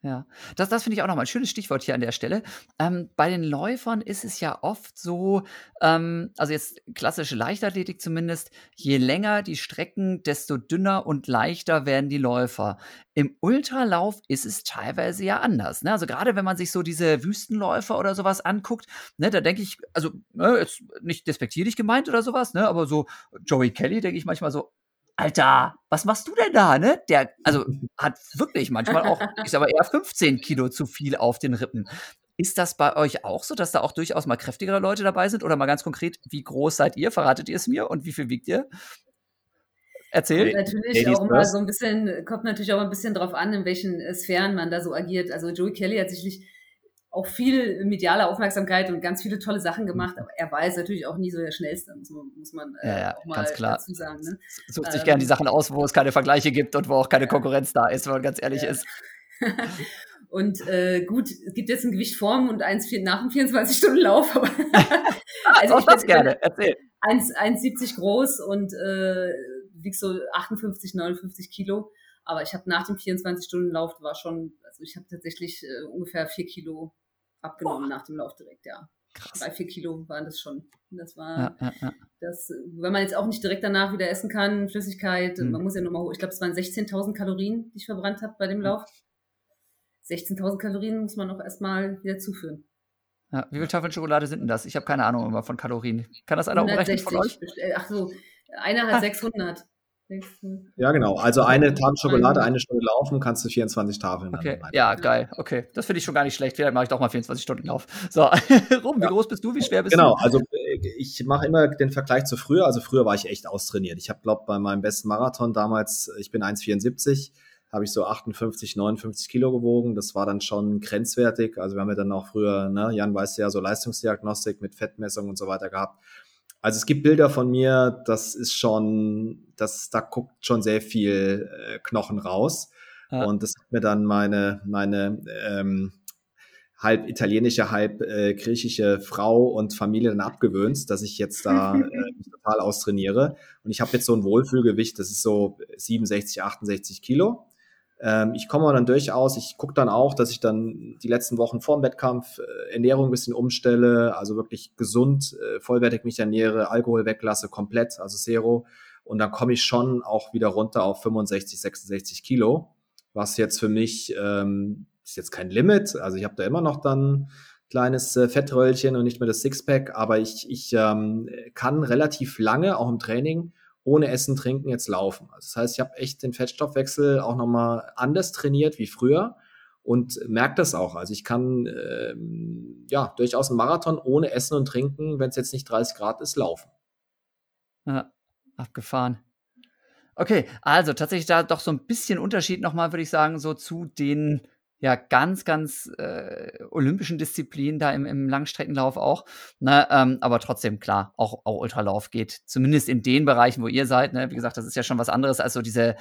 Ja, das, das finde ich auch nochmal ein schönes Stichwort hier an der Stelle. Ähm, bei den Läufern ist es ja oft so, ähm, also jetzt klassische Leichtathletik zumindest, je länger die Strecken, desto dünner und leichter werden die Läufer. Im Ultralauf ist es teilweise ja anders. Ne? Also gerade wenn man sich so diese Wüstenläufer oder sowas anguckt, ne, da denke ich, also ne, jetzt nicht despektierlich gemeint oder sowas, ne, aber so Joey Kelly denke ich manchmal so, Alter, was machst du denn da, ne? Der, also hat wirklich manchmal auch, ist aber eher 15 Kilo zu viel auf den Rippen. Ist das bei euch auch so, dass da auch durchaus mal kräftigere Leute dabei sind? Oder mal ganz konkret, wie groß seid ihr? Verratet ihr es mir? Und wie viel wiegt ihr? Erzählt. natürlich Ladies auch immer first. so ein bisschen, kommt natürlich auch ein bisschen drauf an, in welchen äh, Sphären man da so agiert. Also Joey Kelly hat sicherlich auch viel mediale Aufmerksamkeit und ganz viele tolle Sachen gemacht, aber er war jetzt natürlich auch nie so der Schnellste, muss man, muss man äh, Ja, ja, auch mal ganz klar. dazu sagen. Ne? Sucht sich ähm, gerne die Sachen aus, wo es keine Vergleiche gibt und wo auch keine Konkurrenz da ist, wenn man ganz ehrlich Ja. ist. Und äh, gut, es gibt jetzt ein Gewicht vorm und eins nach dem 24-Stunden-Lauf, aber also auch ich das bin- gerne. Erzähl. 1 1,70 groß und äh, wieg so 58, 59 Kilo. Aber ich habe nach dem 24-Stunden-Lauf war schon, also ich habe tatsächlich äh, ungefähr vier Kilo abgenommen nach dem Lauf direkt, ja. Krass. Drei, vier Kilo waren das schon. Das war Ja, ja, ja. das, wenn man jetzt auch nicht direkt danach wieder essen kann, Flüssigkeit, Hm. man muss ja nochmal hoch. Ich glaube, es waren 16.000 Kalorien, die ich verbrannt habe bei dem Lauf. 16.000 Kalorien muss man auch erstmal wieder zuführen. Ja, wie viele Tafeln Schokolade sind denn das? Ich habe keine Ahnung immer von Kalorien. Kann das einer umrechnen von euch? Äh, Ach so, einer hat Ah. 600. 600. Ja, genau. Also eine Tafel Schokolade, eine Stunde laufen, kannst du 24 Tafeln. Okay, ja, geil. Okay, das finde ich schon gar nicht schlecht. Vielleicht mache ich doch mal 24 Stunden Lauf. So, Rum, wie groß bist du? Wie schwer bist Genau, du? also äh, ich mache immer den Vergleich zu früher. Also früher war ich echt austrainiert. Ich habe, glaube bei meinem besten Marathon damals, ich bin 1,74, habe ich so 58, 59 Kilo gewogen. Das war dann schon grenzwertig. Also wir haben ja dann auch früher, ne, Jan weiß ja, so Leistungsdiagnostik mit Fettmessung und so weiter gehabt. Also es gibt Bilder von mir, das ist schon, das, da guckt schon sehr viel äh, Knochen raus. Ja. Und das hat mir dann meine, meine ähm, halb italienische, halb äh, griechische Frau und Familie dann abgewöhnt, dass ich jetzt da äh, total austrainiere. Und ich habe jetzt so ein Wohlfühlgewicht, das ist so 67, 68 Kilo. Ähm, ich komme dann durchaus, ich gucke dann auch, dass ich dann die letzten Wochen vor dem Wettkampf äh, Ernährung ein bisschen umstelle, also wirklich gesund, äh, vollwertig mich ernähre, Alkohol weglasse, komplett, also Zero. Und dann komme ich schon auch wieder runter auf 65, 66 Kilo, was jetzt für mich ähm, ist jetzt kein Limit. Also ich habe da immer noch dann kleines äh, Fettröllchen und nicht mehr das Sixpack, aber ich, ich ähm, kann relativ lange, auch im Training, ohne Essen, Trinken jetzt laufen. Also das heißt, ich habe echt den Fettstoffwechsel auch nochmal anders trainiert wie früher und merke das auch. Also ich kann ähm, ja durchaus einen Marathon ohne Essen und Trinken, wenn es jetzt nicht 30 Grad ist, laufen. Ja, abgefahren. Okay, also tatsächlich da doch so ein bisschen Unterschied nochmal, würde ich sagen, so zu den ja ganz, ganz äh, olympischen Disziplinen da im, im Langstreckenlauf auch. Ne, ähm, aber trotzdem, klar, auch, auch Ultralauf geht, zumindest in den Bereichen, wo ihr seid. Ne? Wie gesagt, das ist ja schon was anderes als so diese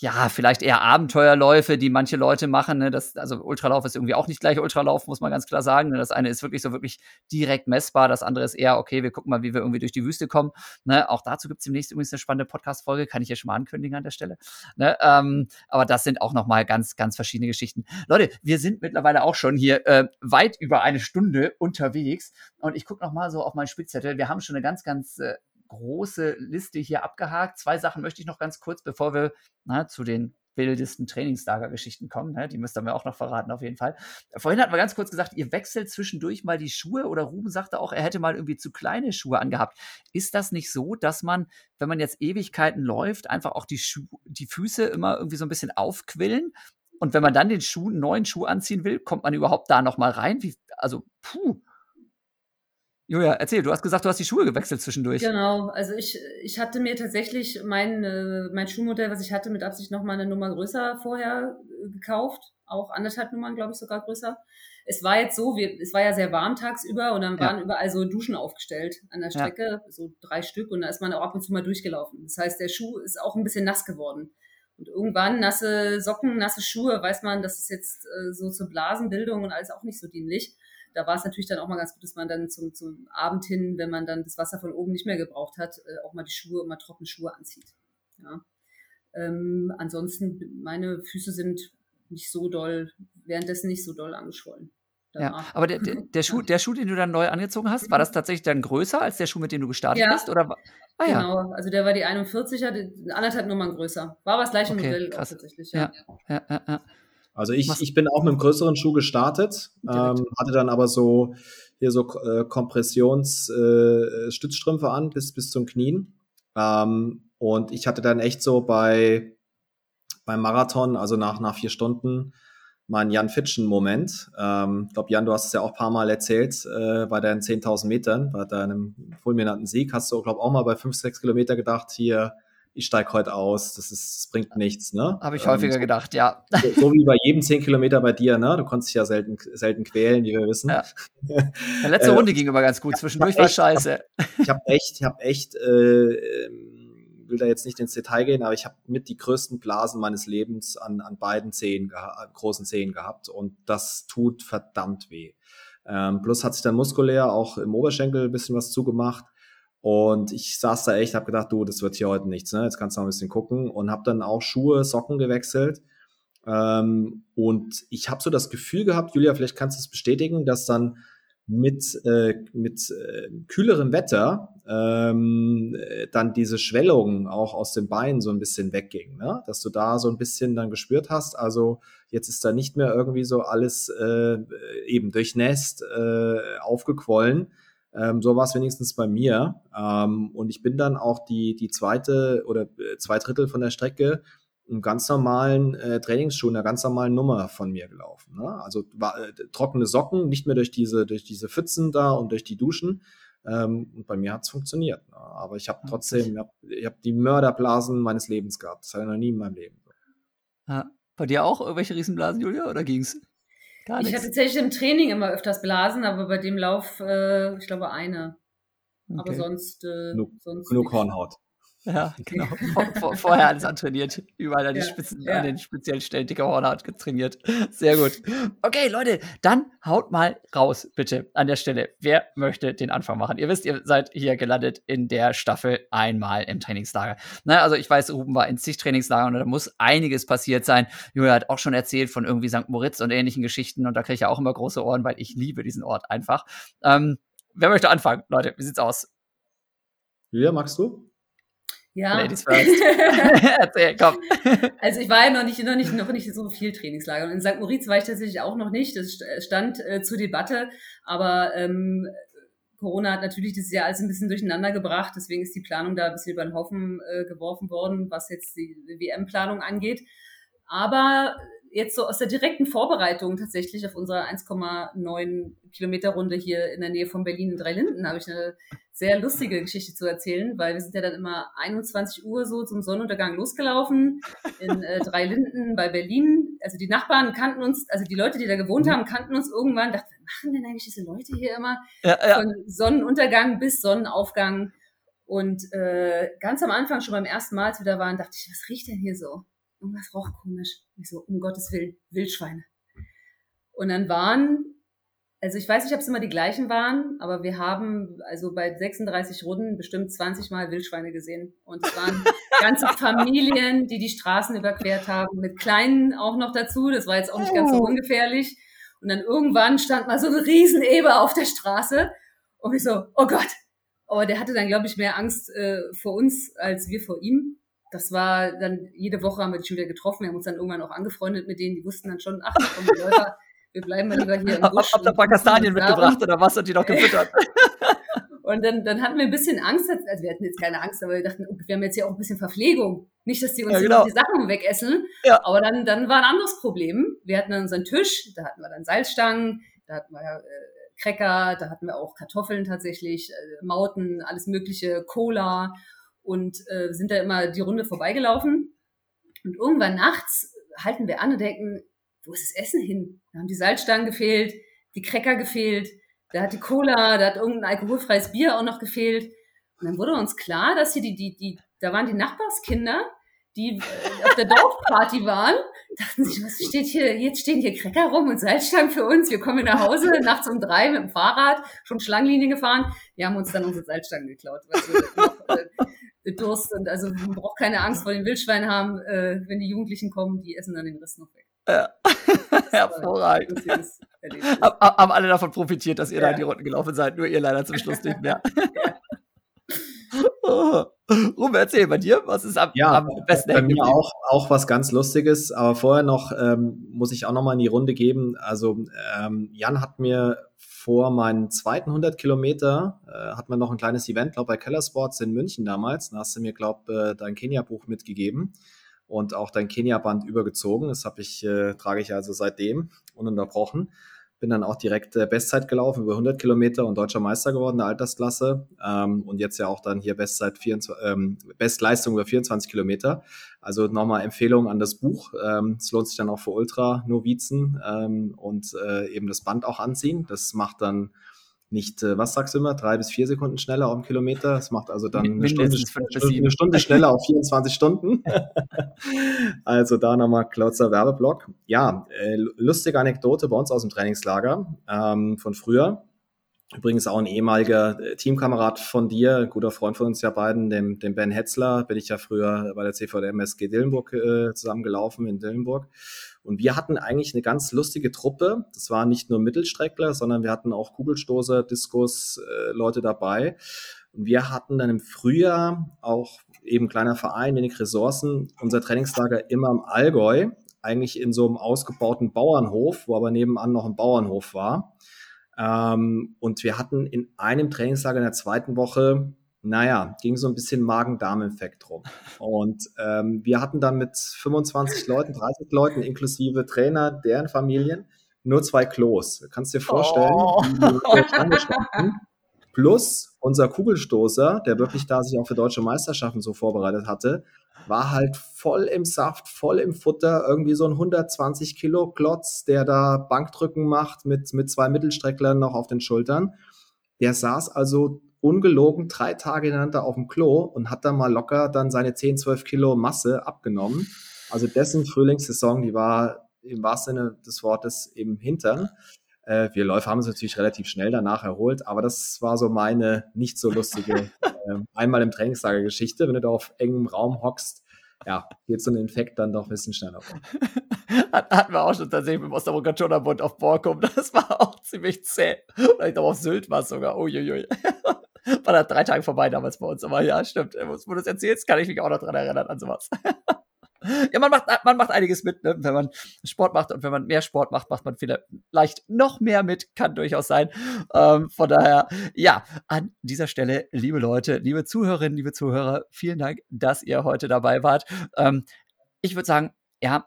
ja, vielleicht eher Abenteuerläufe, die manche Leute machen. Ne? Das, also Ultralauf ist irgendwie auch nicht gleich Ultralauf, muss man ganz klar sagen. Ne? Das eine ist wirklich so wirklich direkt messbar, das andere ist eher, okay, wir gucken mal, wie wir irgendwie durch die Wüste kommen. Ne? Auch dazu gibt es demnächst übrigens eine spannende Podcast-Folge, kann ich hier schon mal ankündigen an der Stelle. Ne? Ähm, aber das sind auch nochmal ganz, ganz verschiedene Geschichten. Leute, wir sind mittlerweile auch schon hier äh, weit über eine Stunde unterwegs und ich gucke nochmal so auf meinen Spickzettel. Wir haben schon eine ganz, ganz äh, große Liste hier abgehakt. Zwei Sachen möchte ich noch ganz kurz, bevor wir na, zu den wildesten Trainingslager-Geschichten kommen. Ne? Die müsst ihr mir auch noch verraten, auf jeden Fall. Vorhin hatten wir ganz kurz gesagt, ihr wechselt zwischendurch mal die Schuhe oder Ruben sagte auch, er hätte mal irgendwie zu kleine Schuhe angehabt. Ist das nicht so, dass man, wenn man jetzt Ewigkeiten läuft, einfach auch die, Schu die Füße immer irgendwie so ein bisschen aufquillen? Und wenn man dann den Schuh, neuen Schuh anziehen will, kommt man überhaupt da noch mal rein? Wie, also, puh. Julia, erzähl, du hast gesagt, du hast die Schuhe gewechselt zwischendurch. Genau, also ich, ich hatte mir tatsächlich mein, äh, mein Schuhmodell, was ich hatte, mit Absicht nochmal eine Nummer größer vorher äh, gekauft. Auch anderthalb Nummern, glaube ich, sogar größer. Es war jetzt so, wir, es war ja sehr warm tagsüber und dann waren überall so Duschen aufgestellt an der Strecke, ja. so drei Stück und da ist man auch ab und zu mal durchgelaufen. Das heißt, der Schuh ist auch ein bisschen nass geworden. Und irgendwann nasse Socken, nasse Schuhe, weiß man, das ist jetzt äh, so zur Blasenbildung und alles auch nicht so dienlich da war es natürlich dann auch mal ganz gut, dass man dann zum, zum Abend hin, wenn man dann das Wasser von oben nicht mehr gebraucht hat, äh, auch mal die Schuhe, mal trockene Schuhe anzieht. Ja. Ähm, ansonsten, meine Füße sind nicht so doll, währenddessen nicht so doll angeschwollen. Ja, aber der, der, der, Schuh, der Schuh, den du dann neu angezogen hast, war das tatsächlich dann größer als der Schuh, mit dem du gestartet ja. bist? Oder? Ah, ja. Genau, also der war die 41er, anderthalb Nummern größer. War aber das gleiche okay, Modell tatsächlich. Ja. Ja, ja, ja, also ich, ich bin auch mit einem größeren Schuh gestartet, ähm, hatte dann aber so hier so äh, Kompressionsstützstrümpfe äh, an bis, bis zum Knien. Ähm, und ich hatte dann echt so bei beim Marathon, also nach, nach vier Stunden, meinen Jan Fitschen-Moment. Ähm, ich glaube, Jan, du hast es ja auch ein paar Mal erzählt, äh, bei deinen 10.000 Metern, bei deinem fulminanten Sieg, hast du, glaube auch mal bei 5, 6 Kilometer gedacht, hier, ich steige heute aus, das, ist, das bringt nichts. Ne? Habe ich häufiger ähm, gedacht, ja. So, so, wie bei jedem 10 Kilometer bei dir, ne? Du konntest dich ja selten, selten quälen, wie wir wissen. Ja. Die letzte Runde ging immer ganz gut, zwischendurch war scheiße. Ich habe echt, ich habe echt, äh, ähm, will da jetzt nicht ins Detail gehen, aber ich habe mit die größten Blasen meines Lebens an, an beiden Zehen, großen Zehen gehabt und das tut verdammt weh. Ähm, plus hat sich dann muskulär auch im Oberschenkel ein bisschen was zugemacht. Und ich saß da echt, habe gedacht, du, das wird hier heute nichts, ne? Jetzt kannst du noch ein bisschen gucken und habe dann auch Schuhe, Socken gewechselt. Ähm, und ich habe so das Gefühl gehabt, Julia, vielleicht kannst du es bestätigen, dass dann mit, äh, mit äh, kühlerem Wetter ähm, dann diese Schwellung auch aus den Beinen so ein bisschen wegging, ne? dass du da so ein bisschen dann gespürt hast, also jetzt ist da nicht mehr irgendwie so alles äh, eben durchnässt, äh, aufgequollen, ähm, so war es wenigstens bei mir. Ähm, und ich bin dann auch die, die zweite oder äh, zwei Drittel von der Strecke im ganz normalen äh, Trainingsschuh, einer ganz normalen Nummer von mir gelaufen. Ne? Also war, äh, trockene Socken, nicht mehr durch diese, durch diese Pfützen da und durch die Duschen. Ähm, und bei mir hat's funktioniert. Ne? Aber ich habe trotzdem, ich habe hab die Mörderblasen meines Lebens gehabt. Das hatte ich noch nie in meinem Leben. Ja. Bei dir auch irgendwelche Riesenblasen, Julia, oder ging's? Gar ich hatte tatsächlich im Training immer öfters Blasen, aber bei dem Lauf, äh, ich glaube, eine. Okay. Aber sonst, äh, genug, sonst genug Hornhaut. Ja, genau. Vor, vor, vorher alles antrainiert. Überall an, die ja, Spitzen, ja. an den speziellen Stellen dicke Hornhaut getrainiert. Sehr gut. Okay, Leute, dann haut mal raus, bitte, an der Stelle. Wer möchte den Anfang machen? Ihr wisst, ihr seid hier gelandet in der Staffel einmal im Trainingslager. Na, also ich weiß, Ruben war in zig Trainingslagern und da muss einiges passiert sein. Julia hat auch schon erzählt von irgendwie St. Moritz und ähnlichen Geschichten und da kriege ich ja auch immer große Ohren, weil ich liebe diesen Ort einfach. Ähm, wer möchte anfangen? Leute, wie sieht's aus? Julia, magst du? Ja. Ladies first. Erzähl, komm. Also ich war ja noch nicht, noch nicht, noch nicht so viel Trainingslager. Und in St. Moritz war ich tatsächlich auch noch nicht. Das stand äh, zur Debatte. Aber ähm, Corona hat natürlich dieses Jahr alles ein bisschen durcheinander gebracht. Deswegen ist die Planung da ein bisschen über den Haufen äh, geworfen worden, was jetzt die WM-Planung angeht. Aber jetzt so aus der direkten Vorbereitung tatsächlich auf unserer 1,9 Kilometer Runde hier in der Nähe von Berlin in Dreilinden habe ich eine sehr lustige Geschichte zu erzählen, weil wir sind ja dann immer 21 Uhr so zum Sonnenuntergang losgelaufen in äh, Dreilinden bei Berlin. Also die Nachbarn kannten uns, also die Leute, die da gewohnt haben, kannten uns irgendwann. Dachten, was machen denn eigentlich diese Leute hier immer? Ja, ja. Von Sonnenuntergang bis Sonnenaufgang. Und äh, ganz am Anfang, schon beim ersten Mal, als wir da waren, dachte ich, was riecht denn hier so? Irgendwas roch komisch. Ich so, um Gottes Willen, Wildschweine. Und dann waren, also ich weiß nicht, ob es immer die gleichen waren, aber wir haben also bei 36 Runden bestimmt 20 Mal Wildschweine gesehen. Und es waren ganze Familien, die die Straßen überquert haben, mit Kleinen auch noch dazu. Das war jetzt auch nicht ganz so oh. ungefährlich. Und dann irgendwann stand mal so ein Rieseneber auf der Straße. Und ich so, oh Gott. Aber der hatte dann, glaube ich, mehr Angst äh, vor uns als wir vor ihm. Das war dann, jede Woche haben wir die schon wieder getroffen. Wir haben uns dann irgendwann auch angefreundet mit denen. Die wussten dann schon, ach, da kommen die Läufer. Wir bleiben mal lieber hier im Busch. Habt ihr ein paar Kastanien mitgebracht oder was hat die noch gefüttert? Und dann, dann hatten wir ein bisschen Angst, also wir hatten jetzt keine Angst, aber wir dachten, wir haben jetzt ja auch ein bisschen Verpflegung. Nicht, dass die uns ja, genau. die Sachen wegessen. Ja. Aber dann, dann war ein anderes Problem. Wir hatten dann unseren Tisch, da hatten wir dann Salzstangen, da hatten wir äh, Cracker, da hatten wir auch Kartoffeln tatsächlich, äh, Mauten, alles mögliche, Cola und äh, sind da immer die Runde vorbeigelaufen. Und irgendwann nachts halten wir an und denken, wo ist das Essen hin? Da haben die Salzstangen gefehlt, die Cracker gefehlt, da hat die Cola, da hat irgendein alkoholfreies Bier auch noch gefehlt. Und dann wurde uns klar, dass hier die, die, die, da waren die Nachbarskinder, die äh, auf der Dorfparty waren, dachten sich, was steht hier, jetzt stehen hier Cracker rum und Salzstangen für uns, wir kommen nach Hause, nachts um drei mit dem Fahrrad, schon Schlangenlinie gefahren, die haben uns dann unsere Salzstangen geklaut, weil wir noch, Durst und also man braucht keine Angst vor den Wildschweinen haben, äh, wenn die Jugendlichen kommen, die essen dann den Rest noch weg. Ja. Hervorragend. Haben alle davon profitiert, dass ihr ja. da in die Runden gelaufen seid, nur ihr leider zum Schluss nicht mehr. oh. Ruben, erzähl bei dir, was ist am, ja, am besten? Bei mir auch, auch was ganz Lustiges, aber vorher noch ähm, muss ich auch noch mal in die Runde geben. Also ähm, Jan hat mir vor meinen zweiten 100 Kilometer äh, hat man noch ein kleines Event, glaube bei Keller Sports in München damals. Da hast du mir, glaube äh, dein Kenia-Buch mitgegeben und auch dein Kenia-Band übergezogen. Das habe ich, äh, trage ich also seitdem ununterbrochen. Bin dann auch direkt äh, Bestzeit gelaufen, über 100 Kilometer und deutscher Meister geworden der Altersklasse. Ähm, und jetzt ja auch dann hier Bestzeit 24, ähm, Bestleistung über 24 Kilometer. Also nochmal Empfehlung an das Buch. Ähm, es lohnt sich dann auch für Ultra-Novizen ähm, und äh, eben das Band auch anziehen. Das macht dann nicht, äh, was sagst du immer, drei bis vier Sekunden schneller auf dem Kilometer. Das macht also dann eine Stunde, eine Stunde, schneller auf 24 Stunden. also da nochmal kurzer Werbeblock. Ja, äh, lustige Anekdote bei uns aus dem Trainingslager ähm, von früher. Übrigens auch ein ehemaliger äh, Teamkamerad von dir, ein guter Freund von uns ja beiden, dem, dem Ben Hetzler, bin ich ja früher bei der CVDM SG Dillenburg äh, zusammengelaufen in Dillenburg. Und wir hatten eigentlich eine ganz lustige Truppe. Das waren nicht nur Mittelstreckler, sondern wir hatten auch Kugelstoßer, Diskus, äh, Leute dabei. Und wir hatten dann im Frühjahr auch eben kleiner Verein, wenig Ressourcen, unser Trainingslager immer im Allgäu, eigentlich in so einem ausgebauten Bauernhof, wo aber nebenan noch ein Bauernhof war. Ähm, und wir hatten in einem Trainingslager in der zweiten Woche naja, ging so ein bisschen Magen-Darm-Infekt rum. Und ähm, wir hatten dann mit 25 Leuten, 30 Leuten inklusive Trainer, deren Familien, nur zwei Klos. Kannst du dir vorstellen, oh. Plus unser Kugelstoßer, der wirklich da sich auch für deutsche Meisterschaften so vorbereitet hatte, war halt voll im Saft, voll im Futter, irgendwie so ein 120 Kilo Klotz, der da Bankdrücken macht mit, mit zwei Mittelstrecklern noch auf den Schultern. Der saß also ungelogen drei Tage hintereinander auf dem Klo und hat dann mal locker dann seine 10, 12 Kilo Masse abgenommen. Also dessen Frühlingssaison, die war im wahrsten Sinne des Wortes im Hintern. Äh, wir Läufer haben es natürlich relativ schnell danach erholt, aber das war so meine nicht so lustige äh, einmal im Trainingslager Geschichte. Wenn du da auf engem Raum hockst, ja, geht so ein Infekt dann doch ein bisschen schneller. hatten wir auch schon tatsächlich mit dem Osterburger Jonnerbund auf Borkum. Das war auch ziemlich zäh. Oder ich glaube, auf Sylt war es sogar. Uiuiui. war da drei Tage vorbei damals bei uns. Aber ja, stimmt. Wo du das erzählst, kann ich mich auch noch dran erinnern an sowas. Ja, man macht, man macht einiges mit, ne? wenn man Sport macht und wenn man mehr Sport macht, macht man vielleicht noch mehr mit, kann durchaus sein. Ähm, von daher, ja, an dieser Stelle, liebe Leute, liebe Zuhörerinnen, liebe Zuhörer, vielen Dank, dass ihr heute dabei wart. Ähm, ich würde sagen, ja,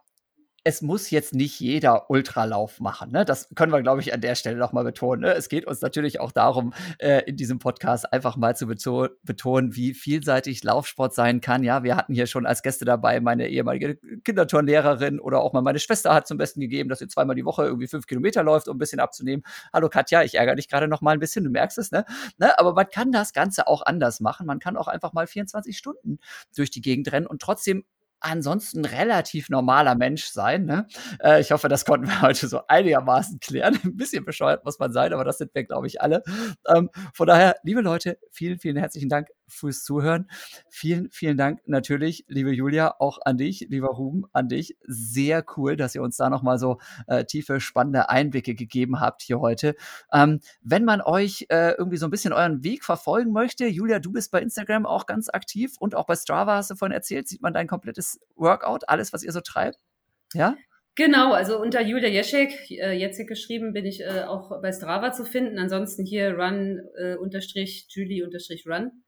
es muss jetzt nicht jeder Ultralauf machen. Ne? Das können wir, glaube ich, an der Stelle nochmal betonen. Ne? Es geht uns natürlich auch darum, äh, in diesem Podcast einfach mal zu beto betonen, wie vielseitig Laufsport sein kann. Ja, wir hatten hier schon als Gäste dabei meine ehemalige Kinderturnlehrerin oder auch mal meine Schwester hat zum Besten gegeben, dass sie zweimal die Woche irgendwie fünf Kilometer läuft, um ein bisschen abzunehmen. Hallo Katja, ich ärgere dich gerade noch mal ein bisschen, du merkst es, ne? ne? Aber man kann das Ganze auch anders machen. Man kann auch einfach mal 24 Stunden durch die Gegend rennen und trotzdem ansonsten relativ normaler Mensch sein. Ne? Äh, ich hoffe, das konnten wir heute so einigermaßen klären. Ein bisschen bescheuert muss man sein, aber das sind wir, glaube ich, alle. Ähm, von daher, liebe Leute, vielen, vielen herzlichen Dank fürs Zuhören. Vielen, vielen Dank natürlich, liebe Julia, auch an dich, lieber Ruben, an dich. Sehr cool, dass ihr uns da nochmal so äh, tiefe, spannende Einblicke gegeben habt hier heute. Ähm, wenn man euch äh, irgendwie so ein bisschen euren Weg verfolgen möchte, Julia, du bist bei Instagram auch ganz aktiv und auch bei Strava hast du vorhin erzählt, sieht man dein komplettes Workout, alles, was ihr so treibt. Ja? Genau, also unter Julia Jeschek, äh, Jetzig geschrieben, bin ich äh, auch bei Strava zu finden. Ansonsten hier run äh, unterstrich Julie unterstrich run.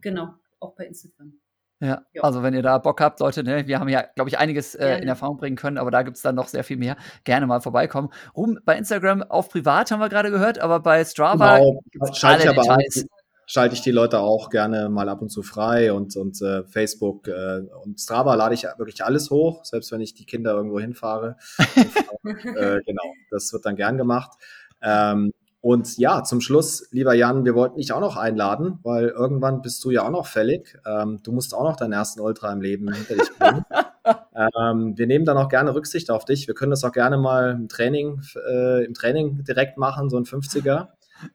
Genau, auch bei Instagram. Ja, ja, also wenn ihr da Bock habt, Leute, ne, wir haben ja, glaube ich, einiges äh, in Erfahrung bringen können, aber da gibt es dann noch sehr viel mehr. Gerne mal vorbeikommen. Ruhm, bei Instagram auf privat haben wir gerade gehört, aber bei Strava genau, gibt's alle Details schalte ich die Leute auch gerne mal ab und zu frei und, und äh, Facebook äh, und Strava lade ich wirklich alles hoch, selbst wenn ich die Kinder irgendwo hinfahre. äh, genau, das wird dann gern gemacht. Ähm, und ja, zum Schluss, lieber Jan, wir wollten dich auch noch einladen, weil irgendwann bist du ja auch noch fällig. Ähm, du musst auch noch deinen ersten Ultra im Leben hinter dich bringen. ähm, wir nehmen dann auch gerne Rücksicht auf dich. Wir können das auch gerne mal im Training, äh, im Training direkt machen, so ein 50er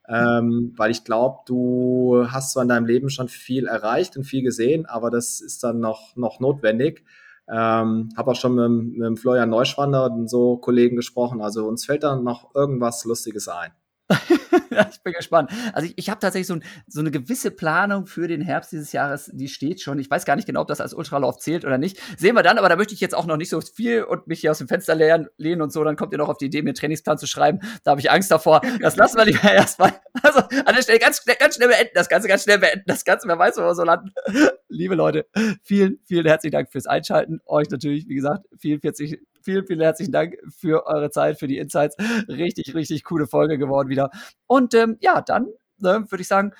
ähm, weil ich glaube, du hast zwar in deinem Leben schon viel erreicht und viel gesehen, aber das ist dann noch, noch notwendig. Ähm, habe auch schon mit, mit Florian Neuschwander und so Kollegen gesprochen. Also uns fällt dann noch irgendwas Lustiges ein. ich bin gespannt. Also ich, ich habe tatsächlich so, ein, so, eine gewisse Planung für den Herbst dieses Jahres, die steht schon. Ich weiß gar nicht genau, ob das als Ultralauf zählt oder nicht. Sehen wir dann, aber da möchte ich jetzt auch noch nicht so viel und mich hier aus dem Fenster lehnen und so. Dann kommt ihr noch auf die Idee, mir einen Trainingsplan zu schreiben. Da habe ich Angst davor. Das lassen wir lieber erstmal. Also an der Stelle ganz, ganz schnell beenden. Das Ganze ganz schnell beenden. Das Ganze, wer weiß, wo wir so landen. Liebe Leute, vielen, vielen herzlichen Dank fürs Einschalten. Euch natürlich, wie gesagt, vielen, 40, vielen, vielen herzlichen Dank für eure Zeit, für die Insights. Richtig, richtig coole Folge geworden wieder. Und ähm, ja, dann ne, würde ich sagen,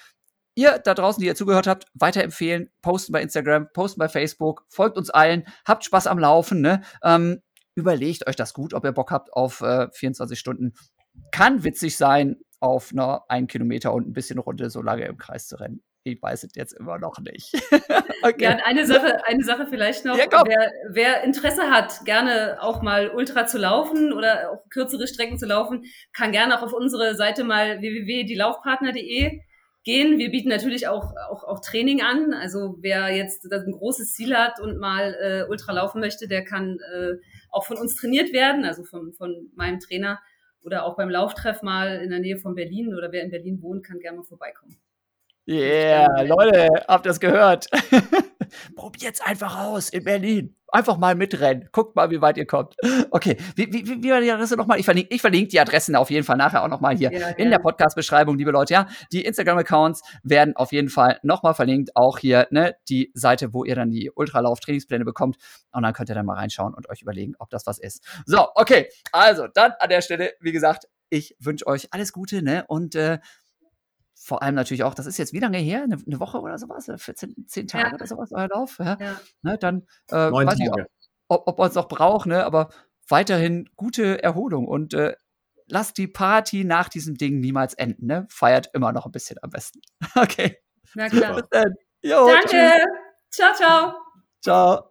ihr da draußen, die ihr zugehört habt, weiterempfehlen, posten bei Instagram, posten bei Facebook, folgt uns allen, habt Spaß am Laufen, ne? Ähm, überlegt euch das gut, ob ihr Bock habt auf äh, 24 Stunden. Kann witzig sein, auf einer 1 Kilometer und ein bisschen Runde so lange im Kreis zu rennen. Ich weiß es jetzt immer noch nicht. okay. Ja, eine Sache, eine Sache vielleicht noch. Ja, wer, wer, Interesse hat, gerne auch mal Ultra zu laufen oder auch kürzere Strecken zu laufen, kann gerne auch auf unsere Seite mal www.dielaufpartner.de gehen. Wir bieten natürlich auch, auch, auch Training an. Also wer jetzt ein großes Ziel hat und mal äh, Ultra laufen möchte, der kann äh, auch von uns trainiert werden, also von, von meinem Trainer oder auch beim Lauftreff mal in der Nähe von Berlin oder wer in Berlin wohnt, kann gerne mal vorbeikommen. Yeah, Leute, habt ihr das gehört? Probiert's einfach aus in Berlin. Einfach mal mitrennen. Guckt mal, wie weit ihr kommt. Okay, wie, wie, wie war die Adresse nochmal? Ich verlinke, ich verlinke die Adressen auf jeden Fall nachher auch nochmal hier ja, in ja. der Podcast-Beschreibung, liebe Leute. Ja, die Instagram-Accounts werden auf jeden Fall nochmal verlinkt. Auch hier, ne, die Seite, wo ihr dann die Ultralauf-Trainingspläne bekommt. Und dann könnt ihr dann mal reinschauen und euch überlegen, ob das was ist. So, okay. Also, dann an der Stelle, wie gesagt, ich wünsche euch alles Gute, ne? Und äh, vor allem natürlich auch, das ist jetzt wie lange her? Eine, eine Woche oder sowas? 14, 10 Tage ja. oder sowas, euer Lauf? Ja. ja. Ne, dann äh, weiß ich, ob, ob, ob man es noch braucht, ne? aber weiterhin gute Erholung und äh, lasst die Party nach diesem Ding niemals enden. Ne? Feiert immer noch ein bisschen am besten. Okay. Na klar. Jo, Danke. Tschüss. Ciao, ciao. Ciao.